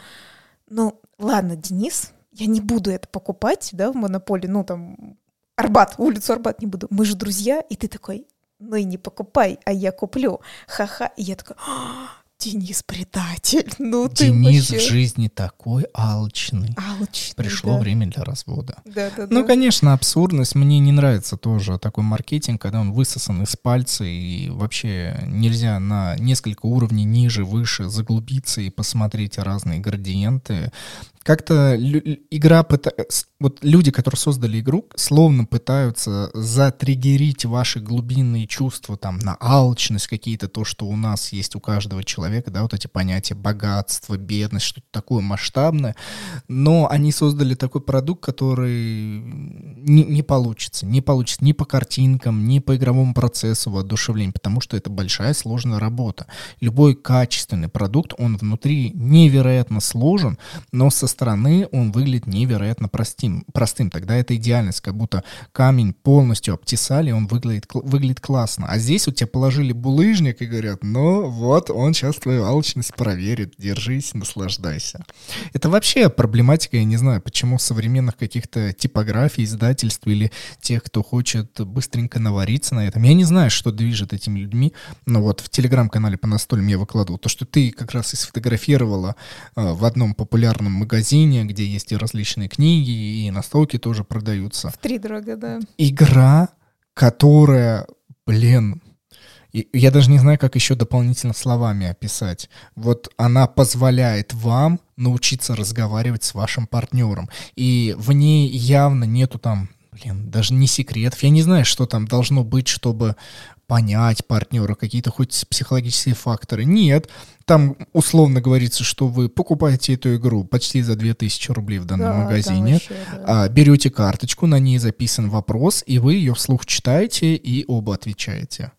ну, ладно, Денис, я не буду это покупать, да, в монополии, ну, там, Арбат, улицу Арбат не буду. Мы же друзья, и ты такой, ну и не покупай, а я куплю. Ха-ха. И я такая, «А, Денис предатель, ну ты
Денис
вообще
в жизни такой алчный.
алчный,
Пришло
да.
время для развода.
Да, да,
Ну,
да.
конечно, абсурдность. Мне не нравится тоже такой маркетинг, когда он высосан из пальца, и вообще нельзя на несколько уровней ниже, выше заглубиться и посмотреть разные градиенты. Как-то игра с- Вот люди, которые создали игру, словно пытаются затриггерить ваши глубинные чувства там на алчность, какие-то то, что у нас есть у каждого человека, да, вот эти понятия богатство, бедность, что-то такое масштабное. Но они создали такой продукт, который не, не получится. Не получится ни по картинкам, ни по игровому процессу воодушевления, потому что это большая сложная работа. Любой качественный продукт, он внутри невероятно сложен, но со стороны он выглядит невероятно простым. простым. Тогда это идеальность, как будто камень полностью обтесали, он выглядит, выглядит классно. А здесь у тебя положили булыжник и говорят, ну вот, он сейчас твою алчность проверит, держись, наслаждайся. Это вообще проблематика, я не знаю, почему современных каких-то типографий, издательств или тех, кто хочет быстренько навариться на этом. Я не знаю, что движет этими людьми, но вот в телеграм-канале по настольным я выкладывал то, что ты как раз и сфотографировала э, в одном популярном магазине магазине, где есть и различные книги, и настолки тоже продаются.
В три дорого, да.
Игра, которая, блин, я даже не знаю, как еще дополнительно словами описать. Вот она позволяет вам научиться разговаривать с вашим партнером. И в ней явно нету там, блин, даже не секретов. Я не знаю, что там должно быть, чтобы понять партнера, какие-то хоть психологические факторы. Нет, там условно говорится, что вы покупаете эту игру почти за 2000 рублей в данном
Да,
магазине,
вообще, да.
а, берете карточку, на ней записан вопрос, и вы ее вслух читаете и оба отвечаете.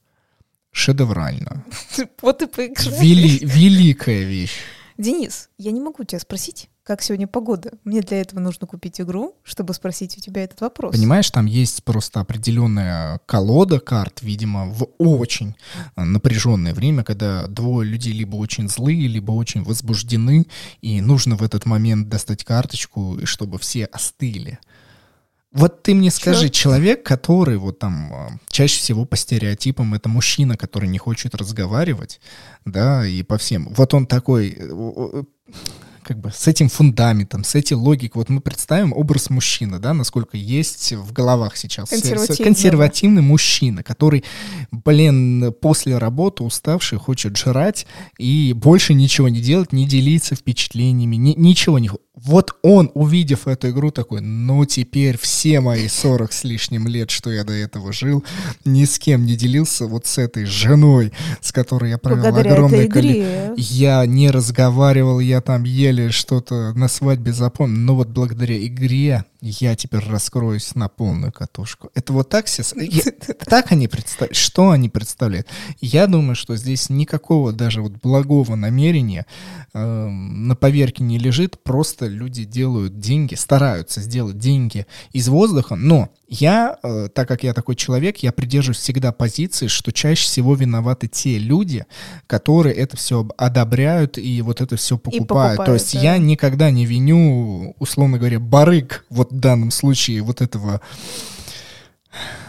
Шедеврально.
Вот и поиграли.
Вели- великая вещь.
Денис, я не могу тебя спросить, как сегодня погода. Мне для этого нужно купить игру, чтобы спросить у тебя этот вопрос.
Понимаешь, там есть просто определенная колода карт, видимо, в очень напряженное время, когда двое людей либо очень злые, либо очень возбуждены, и нужно в этот момент достать карточку, чтобы все остыли. Вот ты мне скажи,
Чё?
человек, который вот там а, чаще всего по стереотипам это мужчина, который не хочет разговаривать, да, и по всем. Вот он такой, э, э, как бы с этим фундаментом, с этой логикой. Вот мы представим образ мужчины, да, насколько есть в головах сейчас.
Консервативного.
Консервативный мужчина, который, блин, после работы уставший, хочет жрать и больше ничего не делать, не делиться впечатлениями, ни- ничего не... Вот он, увидев эту игру, такой, ну теперь все мои 40 с лишним лет, что я до этого жил, ни с кем не делился, вот с этой женой, с которой я провел
Благодаря
огромное количество... Я не разговаривал, я там еле что-то на свадьбе запомнил. Но вот благодаря игре я теперь раскроюсь на полную катушку. Это вот так все... Так они представляют. Что они представляют? Я думаю, что здесь никакого даже вот благого намерения эм, на поверке не лежит. Просто люди делают деньги, стараются сделать деньги из воздуха. Но я, э, так как я такой человек, я придерживаюсь всегда позиции, что чаще всего виноваты те люди, которые это все одобряют и вот это все покупают.
покупают,
То есть
да.
я никогда не виню, условно говоря, барыг, вот в данном случае, вот этого,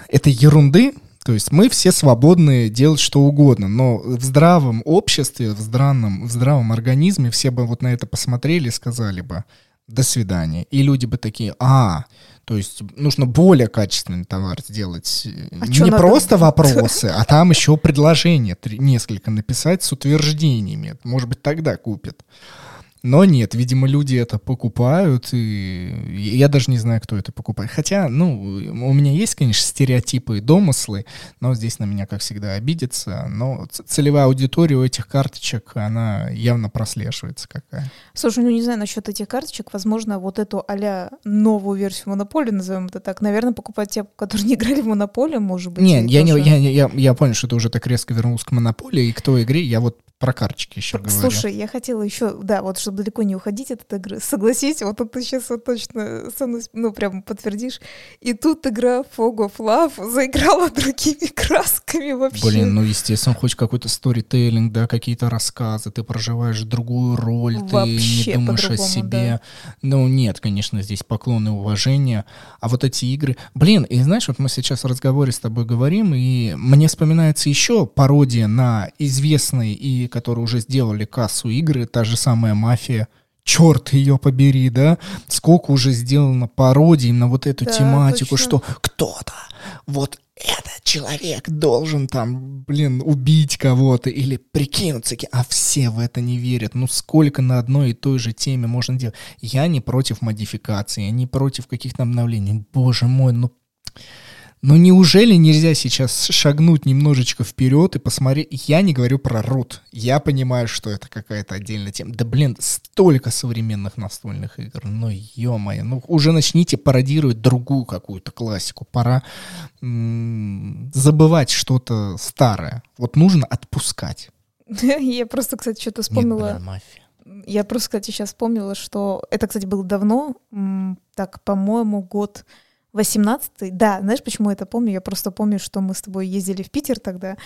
этой ерунды, то есть мы все свободны делать что угодно, но в здравом обществе, в здравом, в здравом организме все бы вот на это посмотрели и сказали бы «до свидания». И люди бы такие «а, то есть нужно более качественный товар сделать.
А
не
надо?
просто вопросы, а там еще предложения несколько написать с утверждениями. Может быть, тогда купят. Но нет, видимо, люди это покупают, и я даже не знаю, кто это покупает. Хотя, ну, у меня есть, конечно, стереотипы и домыслы, но здесь на меня, как всегда, обидится. Но целевая аудитория у этих карточек, она явно прослеживается какая.
Слушай, ну не знаю насчет этих карточек. Возможно, вот эту а новую версию Монополии, назовем это так, наверное, покупать те, которые не играли в Монополию, может быть.
Не,
и
я, не,
тоже-
я, не- я, я понял, что ты уже так резко вернулся к монополии и к той игре. Я вот про карточки еще говорю.
Слушай, я хотела еще, да, вот чтобы далеко не уходить от этой игры, согласись, вот это ты сейчас вот точно со мной, ну, прям подтвердишь. И тут игра Fog of Love заиграла другими красками вообще.
Блин, ну, естественно, хоть какой-то сторителлинг, да, какие-то рассказы, ты проживаешь другую роль, ты
Вообще
не думаешь о себе. Ну, нет, конечно, здесь поклон и уважение. А вот эти игры... Блин, и знаешь, вот мы сейчас в разговоре с тобой говорим, и мне вспоминается еще пародия на известные и которые уже сделали кассу игры, та же самая «Мафия», черт ее побери, да, сколько уже сделано пародий на вот эту
Да,
тематику,
точно.
что кто-то, вот этот человек должен там, блин, убить кого-то или прикинуться, ки- а все в это не верят. Ну сколько на одной и той же теме можно делать? Я не против модификации, я не против каких-то обновлений. Боже мой, ну ну неужели нельзя сейчас шагнуть немножечко вперед и посмотреть? Я не говорю про рут. Я понимаю, что это какая-то отдельная тема. Да блин, столько современных настольных игр. Ну ё-моё, ну уже начните пародировать другую какую-то классику. Пора м, забывать что-то старое. Вот нужно отпускать.
Я просто, кстати, что-то вспомнила.
Нет, мафия.
Я просто, кстати, сейчас вспомнила, что это, кстати, было давно, так, по-моему, год 18-й. Да, знаешь, почему я это помню? Я просто помню, что мы с тобой ездили в Питер тогда,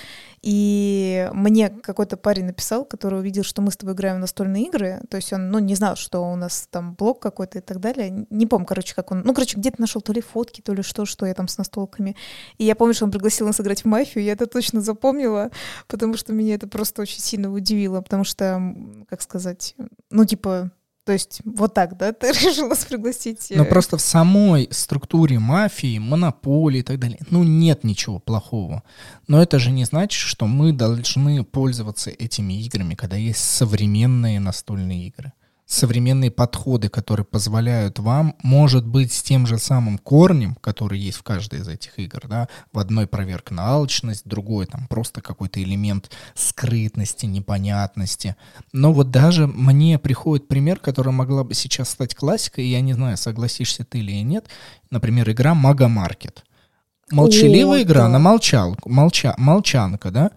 и мне какой-то парень написал, который увидел, что мы с тобой играем в настольные игры, то есть он, ну, не знал, что у нас там блог какой-то и так далее. Не помню, короче, как он... Ну, короче, где-то нашел то ли фотки, то ли что, что я там с настолками. И я помню, что он пригласил нас играть в мафию, я это точно запомнила, потому что меня это просто очень сильно удивило, потому что, как сказать, ну, типа, То есть вот так, да, ты решила нас пригласить?
Но просто в самой структуре мафии, монополии и так далее, ну нет ничего плохого. Но это же не значит, что мы должны пользоваться этими играми, когда есть современные настольные игры современные подходы, которые позволяют вам, может быть, с тем же самым корнем, который есть в каждой из этих игр, да, в одной проверка на алчность, другой там просто какой-то элемент скрытности, непонятности. Но вот даже мне приходит пример, который могла бы сейчас стать классикой, и я не знаю, согласишься ты или нет, например, игра Мага Маркет. Молчаливая О, игра да. на молчалку, молча, молчанка, да,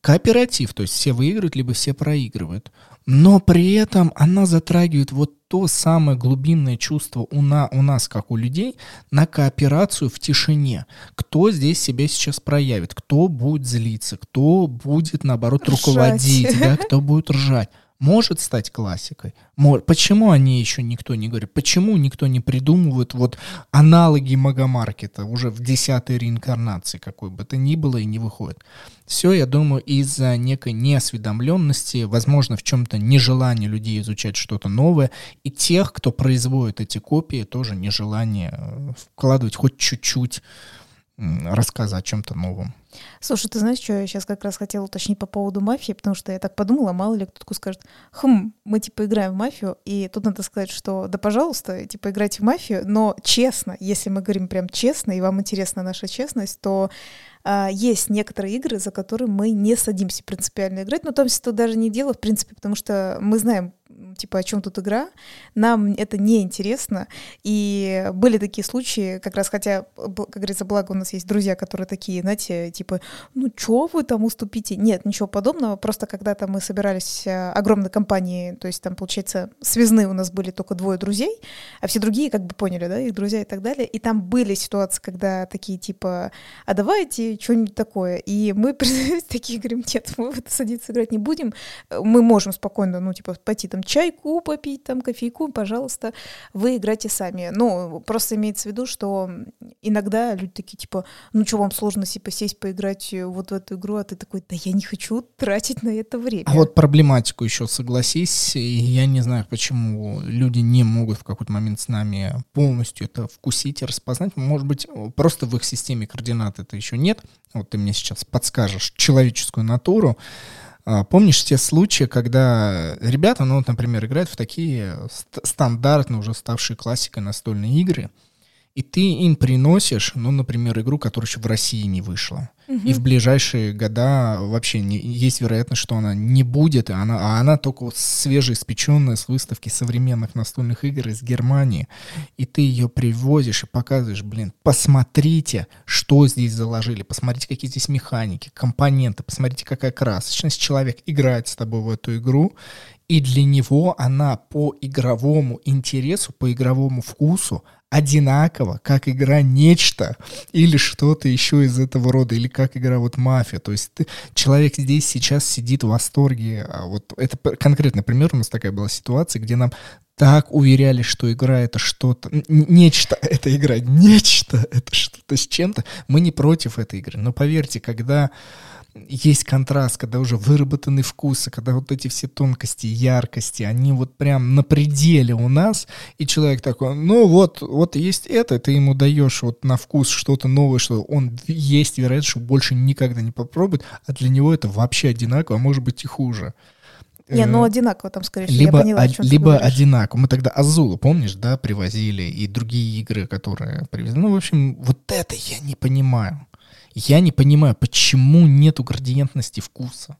кооператив, то есть все выигрывают, либо все проигрывают но при этом она затрагивает вот то самое глубинное чувство у, на, у нас, как у людей, на кооперацию в тишине. Кто здесь себя сейчас проявит, кто будет злиться, кто будет, наоборот, ржать. руководить, да, кто будет ржать может стать классикой. Почему о ней еще никто не говорит? Почему никто не придумывает вот аналоги Магомаркета уже в десятой реинкарнации, какой бы то ни было, и не выходит? Все, я думаю, из-за некой неосведомленности, возможно, в чем-то нежелание людей изучать что-то новое, и тех, кто производит эти копии, тоже нежелание э, вкладывать хоть чуть-чуть рассказа о чем-то новом.
Слушай, ты знаешь, что я сейчас как раз хотела уточнить по поводу мафии, потому что я так подумала, мало ли кто такой скажет, хм, мы типа играем в мафию, и тут надо сказать, что да, пожалуйста, типа играйте в мафию, но честно, если мы говорим прям честно, и вам интересна наша честность, то а, есть некоторые игры, за которые мы не садимся принципиально играть, но там то даже не дело, в принципе, потому что мы знаем типа, о чем тут игра, нам это не интересно. И были такие случаи, как раз, хотя, как говорится, благо у нас есть друзья, которые такие, знаете, типа, ну, что вы там уступите? Нет, ничего подобного, просто когда-то мы собирались э, огромной компанией, то есть там, получается, связные у нас были только двое друзей, а все другие как бы поняли, да, их друзья и так далее. И там были ситуации, когда такие, типа, а давайте что-нибудь такое. И мы такие говорим, нет, мы в это садиться играть не будем, мы можем спокойно, ну, типа, пойти там чайку попить, там кофейку, пожалуйста, вы играйте сами. Ну, просто имеется в виду, что иногда люди такие, типа, ну что, вам сложно типа сесть поиграть вот в эту игру, а ты такой, да я не хочу тратить на это время.
А вот проблематику еще согласись, я не знаю, почему люди не могут в какой-то момент с нами полностью это вкусить и распознать. Может быть, просто в их системе координат это еще нет. Вот ты мне сейчас подскажешь человеческую натуру. А, помнишь те случаи, когда ребята, ну, вот, например, играют в такие стандартные, уже ставшие классикой настольные игры, и ты им приносишь, ну, например, игру, которая еще в России не вышла. И в ближайшие года вообще не, есть вероятность, что она не будет, она, а она только свежеиспеченная с выставки современных настольных игр из Германии. И ты ее привозишь и показываешь, блин, посмотрите, что здесь заложили, посмотрите, какие здесь механики, компоненты, посмотрите, какая красочность. Человек играет с тобой в эту игру, и для него она по игровому интересу, по игровому вкусу одинаково, как игра нечто или что-то еще из этого рода, или как игра вот мафия. То есть ты, человек здесь сейчас сидит в восторге. А вот это конкретный пример, у нас такая была ситуация, где нам так уверяли, что игра это что-то, нечто, эта игра, нечто, это что-то с чем-то. Мы не против этой игры, но поверьте, когда есть контраст, когда уже выработаны вкусы, когда вот эти все тонкости, яркости, они вот прям на пределе у нас, и человек такой, ну вот, вот есть это, ты ему даешь вот на вкус что-то новое, что он есть вероятность, что больше никогда не попробует, а для него это вообще одинаково, а может быть и хуже.
Не, ну э, одинаково там, скорее всего,
либо,
я поняла, о чем
Либо одинаково. Мы тогда Азулу, помнишь, да, привозили, и другие игры, которые привезли. Ну, в общем, вот это я не понимаю. Я не понимаю, почему нету градиентности вкуса.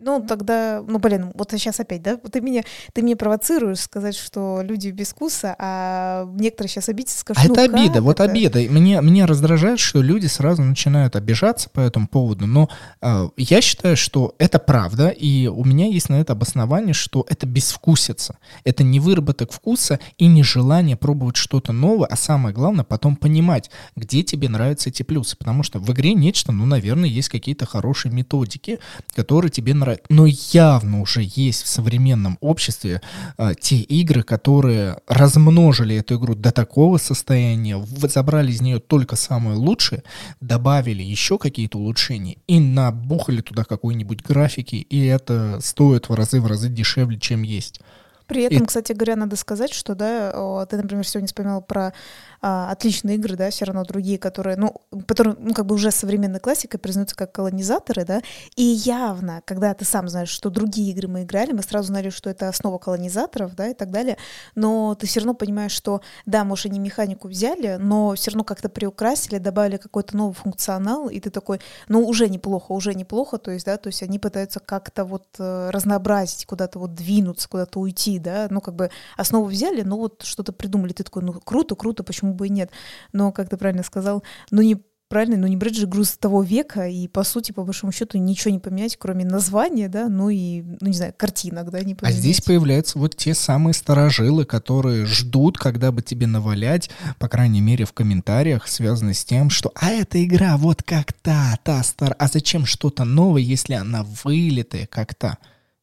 Ну, тогда, ну, блин, вот сейчас опять, да? Ты меня, ты меня провоцируешь сказать, что люди без вкуса, а некоторые сейчас обидятся, скажут,
а
ну,
это обида, вот обида. Мне, меня раздражает, что люди сразу начинают обижаться по этому поводу, но э, я считаю, что это правда, и у меня есть на это обоснование, что это безвкусица. Это не выработок вкуса и не желание пробовать что-то новое, а самое главное, потом понимать, где тебе нравятся эти плюсы, потому что в игре нечто, ну, наверное, есть какие-то хорошие методики, которые тебе нравятся нравится. Но явно уже есть в современном обществе а, те игры, которые размножили эту игру до такого состояния, забрали из нее только самое лучшее, добавили еще какие-то улучшения и набухали туда какой-нибудь графики, и это стоит в разы в разы дешевле, чем есть.
При этом, и... кстати говоря, надо сказать, что, да, ты, например, сегодня вспоминал про а, отличные игры, да, все равно другие, которые, ну, которые, ну, как бы уже современной классикой признаются как колонизаторы, да, и явно, когда ты сам знаешь, что другие игры мы играли, мы сразу знали, что это основа колонизаторов, да, и так далее, но ты все равно понимаешь, что, да, может, они механику взяли, но все равно как-то приукрасили, добавили какой-то новый функционал, и ты такой, ну, уже неплохо, уже неплохо, то есть, да, то есть они пытаются как-то вот э, разнообразить, куда-то вот двинуться, куда-то уйти, да, ну, как бы основу взяли, но вот что-то придумали, ты такой, ну, круто, круто, почему почему бы и нет. Но, как ты правильно сказал, ну не правильно, ну не брать же груз того века, и по сути, по большому счету, ничего не поменять, кроме названия, да, ну и, ну не знаю, картинок, да, не
поменять. А здесь появляются вот те самые старожилы, которые ждут, когда бы тебе навалять, по крайней мере, в комментариях, связанные с тем, что «а эта игра вот как та, та стар, а зачем что-то новое, если она вылитая как та?»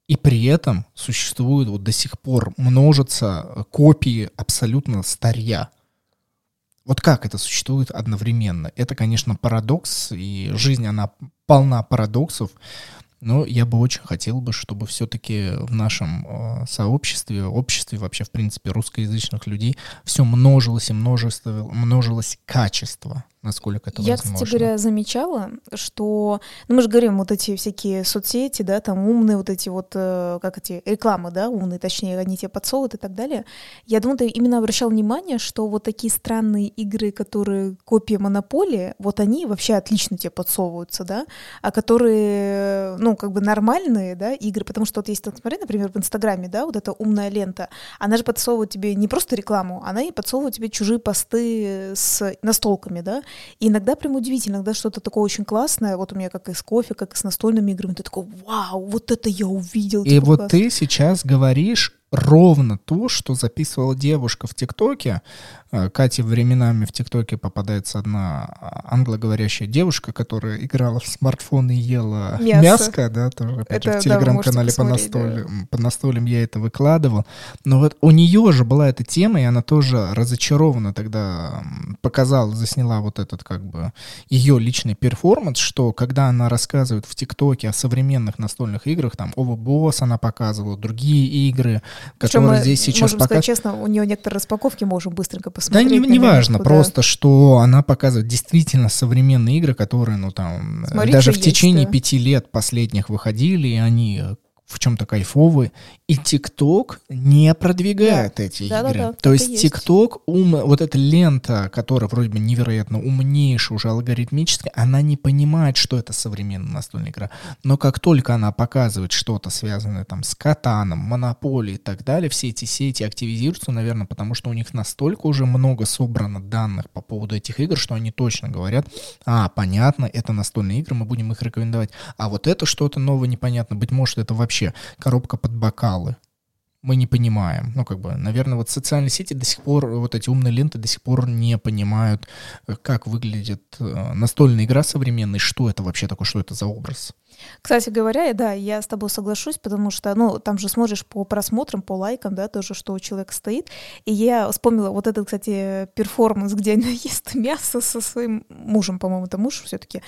И при этом существует вот до сих пор множится копии абсолютно старья. Вот как это существует одновременно? Это, конечно, парадокс, и жизнь, она полна парадоксов, но я бы очень хотел бы, чтобы все-таки в нашем э, сообществе, обществе вообще, в принципе, русскоязычных людей все множилось и множество, множилось качество насколько это
Я,
возможно.
кстати говоря, замечала, что, ну мы же говорим, вот эти всякие соцсети, да, там умные вот эти вот, э, как эти, рекламы, да, умные, точнее, они тебе подсовывают и так далее. Я думаю, ты именно обращал внимание, что вот такие странные игры, которые копия монополии, вот они вообще отлично тебе подсовываются, да, а которые, ну, как бы нормальные, да, игры, потому что вот есть, смотри, например, в Инстаграме, да, вот эта умная лента, она же подсовывает тебе не просто рекламу, она и подсовывает тебе чужие посты с настолками, да, и иногда прям удивительно, иногда что-то такое очень классное, вот у меня как и с кофе, как и с настольными играми, ты такой, вау, вот это я увидел.
И типа, вот класс. ты сейчас говоришь ровно то, что записывала девушка в ТикТоке. Э, Кате временами в ТикТоке попадается одна англоговорящая девушка, которая играла в смартфон и ела мясо, мяско да, тоже опять это, в телеграм-канале да, по, настолям, да. по настолям я это выкладывал. Но вот у нее же была эта тема, и она тоже разочарована тогда показала, засняла вот этот как бы ее личный перформанс, что когда она рассказывает в ТикТоке о современных настольных играх, там Overboss она показывала, другие игры, которые здесь сейчас
можем пока... сказать честно, у нее некоторые распаковки можем быстренько посмотреть.
Да, не, не важно, куда... просто что она показывает действительно современные игры, которые, ну там, Смотри, даже в течение есть, да? пяти лет последних выходили, и они в чем-то кайфовые, и ТикТок не продвигает да. эти да, игры. Да, да, То есть ТикТок, ум, вот эта лента, которая вроде бы невероятно умнейшая, уже алгоритмическая, она не понимает, что это современная настольная игра. Но как только она показывает что-то связанное там с катаном, монополией и так далее, все эти сети активизируются, наверное, потому что у них настолько уже много собрано данных по поводу этих игр, что они точно говорят, а, понятно, это настольные игры, мы будем их рекомендовать. А вот это что-то новое, непонятно, быть может, это вообще вообще коробка под бокалы. Мы не понимаем. Ну, как бы, наверное, вот социальные сети до сих пор, вот эти умные ленты до сих пор не понимают, как выглядит э, настольная игра современная, что это вообще такое, что это за образ.
Кстати говоря, да, я с тобой соглашусь, потому что, ну, там же смотришь по просмотрам, по лайкам, да, тоже, что у человека стоит. И я вспомнила вот этот, кстати, перформанс, где она ест мясо со своим мужем, по-моему, это муж все-таки.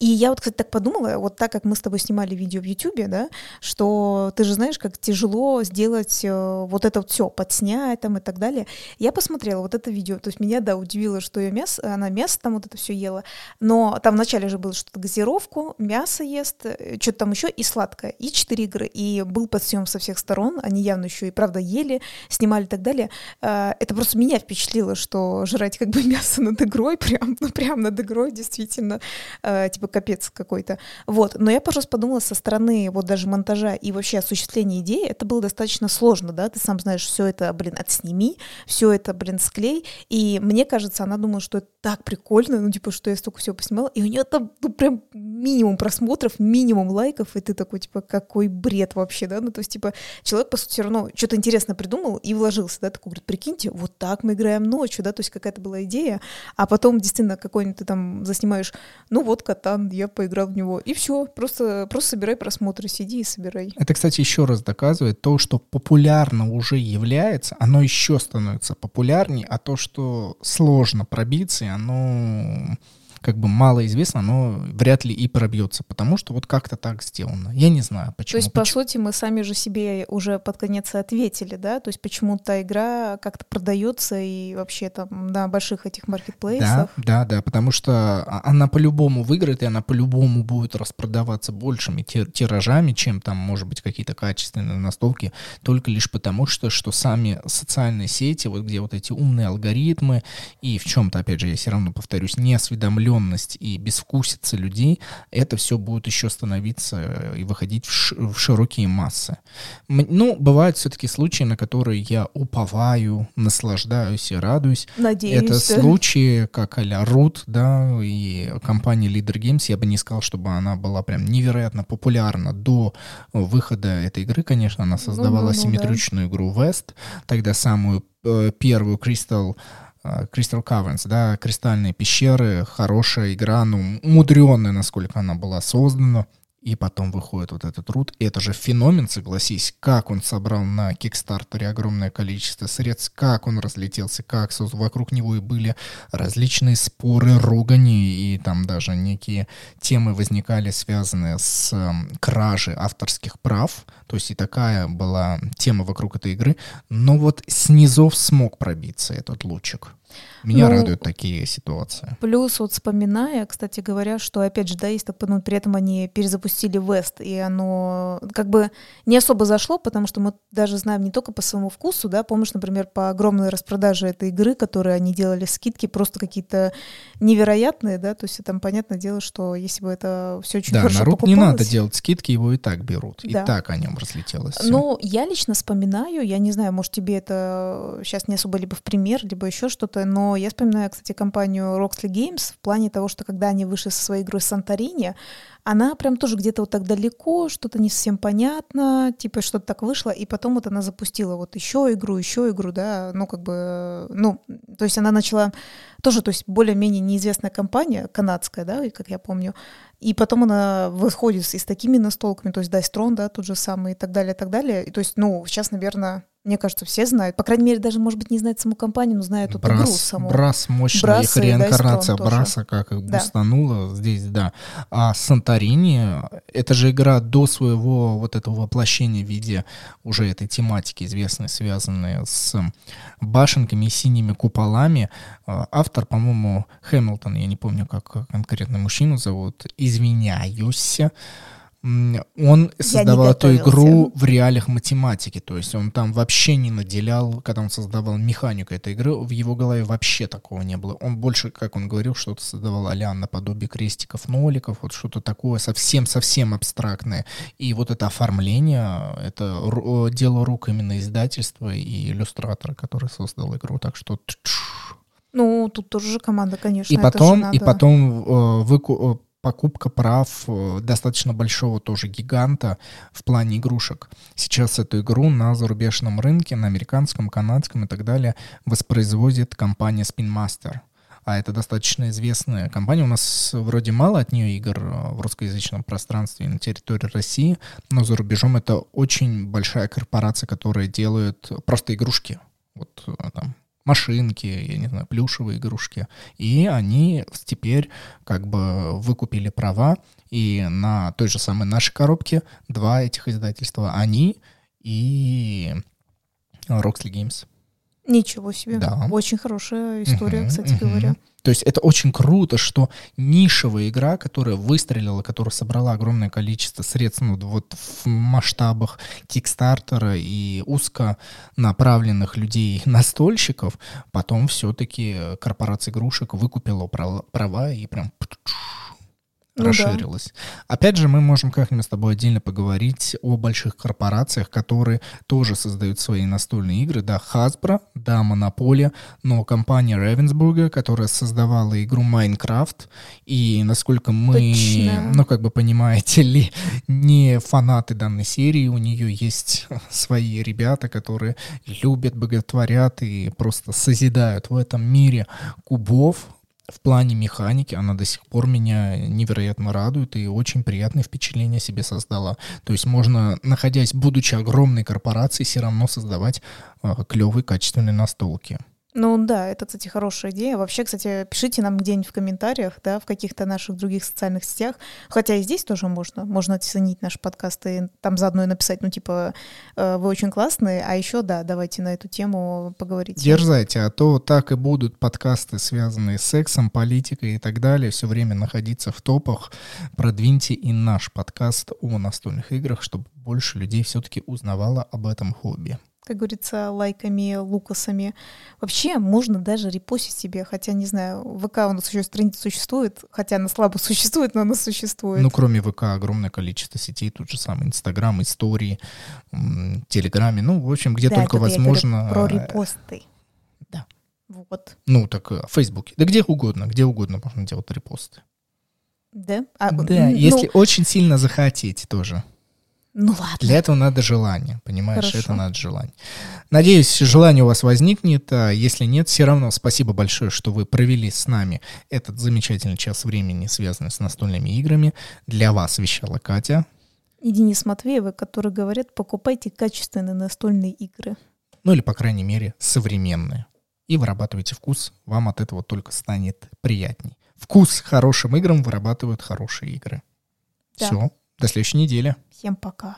И я вот, кстати, так подумала, вот так как мы с тобой снимали видео в Ютубе, да, что ты же знаешь, как тяжело сделать э, вот это вот все, подснять там и так далее. Я посмотрела вот это видео, то есть меня, да, удивило, что ее мясо, она мясо там вот это все ела, но там вначале же было что-то газировку, мясо ест, Э, что-то там еще и сладкое, и четыре игры, и был подсъем со всех сторон, они явно еще и правда ели, снимали и так далее. Э, это просто меня впечатлило, что жрать как бы мясо над игрой, прям, ну прям над игрой, действительно, э, типа капец какой-то. Вот, но я, пожалуйста, подумала со стороны вот даже монтажа и вообще осуществления идеи, это было достаточно сложно, да, ты сам знаешь, все это, блин, отсними, все это, блин, склей, и мне кажется, она думала, что это так прикольно, ну, типа, что я столько всего поснимала, и у нее там, ну, прям минимум просмотров, минимум лайков, и ты такой, типа, какой бред вообще, да, ну, то есть, типа, человек, по сути, все равно что-то интересно придумал и вложился, да, такой, говорит, прикиньте, вот так мы играем ночью, да, то есть какая-то была идея, а потом действительно какой-нибудь ты там заснимаешь, ну, вот Катан, я поиграл в него, и все, просто, просто собирай просмотры, сиди и собирай.
Это, кстати, еще раз доказывает то, что популярно уже является, оно еще становится популярнее, а то, что сложно пробиться, оно как бы малоизвестно, но вряд ли и пробьется, потому что вот как-то так сделано. Я не знаю, почему.
То есть,
почему.
по сути, мы сами же себе уже под конец ответили, да? То есть, почему та игра как-то продается и вообще там на больших этих маркетплейсах.
Да, да, да, потому что она по-любому выиграет, и она по-любому будет распродаваться большими тиражами, чем там, может быть, какие-то качественные настолки, только лишь потому, что, что сами социальные сети, вот где вот эти умные алгоритмы, и в чем-то, опять же, я все равно повторюсь, неосведомленность и безвкусица людей, это все будет еще становиться и выходить в, в широкие массы. Ну, бывают все-таки случаи, на которые я уповаю, наслаждаюсь и радуюсь.
Надеюсь.
Это случаи, как а-ля Root, да, и компания Leader Games, я бы не сказал, чтобы она была прям невероятно популярна до выхода этой игры, конечно, она создавала ну, ну, асимметричную да. игру West, тогда самую э, первую Crystal э, Crystal Caverns, да, кристальные пещеры, хорошая игра, ну, мудреная, насколько она была создана и потом выходит вот этот труд. И это же феномен, согласись, как он собрал на Кикстартере огромное количество средств, как он разлетелся, как вокруг него и были различные споры, ругани, и там даже некие темы возникали, связанные с э, кражей авторских прав. То есть и такая была тема вокруг этой игры. Но вот снизов смог пробиться этот лучик. Меня ну, радуют такие ситуации.
Плюс вот вспоминая, кстати говоря, что опять же, да, есть так, ну, при этом они перезапустили Вест, и оно как бы не особо зашло, потому что мы даже знаем не только по своему вкусу, да, помнишь, например, по огромной распродаже этой игры, которые они делали скидки, просто какие-то невероятные, да, то есть там понятное дело, что если бы это все очень
да,
хорошо
народ
покупалось...
не надо делать скидки, его и так берут, да. и так о нем разлетелось.
Всё. Ну, я лично вспоминаю, я не знаю, может тебе это сейчас не особо либо в пример, либо еще что-то, но я вспоминаю, кстати, компанию Roxley Games в плане того, что когда они вышли со своей игрой Санторини, она прям тоже где-то вот так далеко, что-то не совсем понятно, типа что-то так вышло, и потом вот она запустила вот еще игру, еще игру, да, ну как бы, ну, то есть она начала тоже, то есть более-менее неизвестная компания, канадская, да, как я помню, и потом она выходит и с такими настолками, то есть Throne, да, тот же самый и так далее, и так далее, и то есть, ну, сейчас, наверное, мне кажется, все знают. По крайней мере, даже, может быть, не знают саму компанию, но знают эту игру саму.
Брас мощная, Брас их реинкарнация Браса как их да. бустанула здесь, да. А Санторини, это же игра до своего вот этого воплощения в виде уже этой тематики известной, связанной с башенками и синими куполами. А, автор, по-моему, Хэмилтон, я не помню, как конкретно мужчину зовут, извиняюсь, он создавал эту игру в реалиях математики, то есть он там вообще не наделял, когда он создавал механику этой игры, в его голове вообще такого не было. Он больше, как он говорил, что-то создавал а наподобие крестиков, ноликов, вот что-то такое совсем-совсем абстрактное. И вот это оформление, это дело рук именно издательства и иллюстратора, который создал игру, так что...
Ну, тут тоже команда, конечно.
И потом, и потом э, выку покупка прав э, достаточно большого тоже гиганта в плане игрушек. Сейчас эту игру на зарубежном рынке, на американском, канадском и так далее воспроизводит компания Spin Master. А это достаточно известная компания. У нас вроде мало от нее игр э, в русскоязычном пространстве на территории России, но за рубежом это очень большая корпорация, которая делает просто игрушки. Вот э, там машинки, я не знаю, плюшевые игрушки. И они теперь как бы выкупили права, и на той же самой нашей коробке два этих издательства, они и Roxley Games.
Ничего себе. Да. Очень хорошая история, угу, кстати угу. говоря.
То есть это очень круто, что нишевая игра, которая выстрелила, которая собрала огромное количество средств ну, вот в масштабах Кикстартера и узко направленных людей, настольщиков, потом все-таки корпорация игрушек выкупила права и прям ну расширилась. Да. Опять же, мы можем как-нибудь с тобой отдельно поговорить о больших корпорациях, которые тоже создают свои настольные игры. Да, Hasbro, да, Monopoly, но компания Ravensburger, которая создавала игру Minecraft, и насколько мы, Точно. ну, как бы понимаете ли, не фанаты данной серии, у нее есть свои ребята, которые любят, боготворят и просто созидают в этом мире кубов, в плане механики она до сих пор меня невероятно радует и очень приятное впечатление себе создала. То есть можно, находясь, будучи огромной корпорацией, все равно создавать э, клевые, качественные настолки.
Ну да, это, кстати, хорошая идея. Вообще, кстати, пишите нам где-нибудь в комментариях, да, в каких-то наших других социальных сетях. Хотя и здесь тоже можно. Можно оценить наш подкаст и там заодно и написать, ну, типа, э, вы очень классные, а еще, да, давайте на эту тему поговорить.
Дерзайте, а то так и будут подкасты, связанные с сексом, политикой и так далее, все время находиться в топах. Продвиньте и наш подкаст о настольных играх, чтобы больше людей все-таки узнавало об этом хобби
как говорится, лайками, лукасами. Вообще можно даже репостить себе, хотя, не знаю, ВК у нас еще страница существует, хотя она слабо существует, но она существует.
Ну, кроме ВК, огромное количество сетей, тут же самый Инстаграм, истории, Телеграме, ну, в общем, где да, только возможно.
про э, репосты.
Да.
Вот.
Ну, так в э, Фейсбуке. Да где угодно, где угодно можно делать репосты.
Да?
А, да, ну, если очень сильно захотеть тоже.
Ну ладно.
Для этого надо желание, понимаешь? Хорошо. Это надо желание. Надеюсь, желание у вас возникнет. А если нет, все равно спасибо большое, что вы провели с нами этот замечательный час времени, связанный с настольными играми. Для вас вещала Катя.
И Денис Матвеева, которые говорят, покупайте качественные настольные игры.
Ну или, по крайней мере, современные. И вырабатывайте вкус, вам от этого только станет приятней. Вкус хорошим играм вырабатывают хорошие игры. Да. Все, до следующей недели.
Всем пока.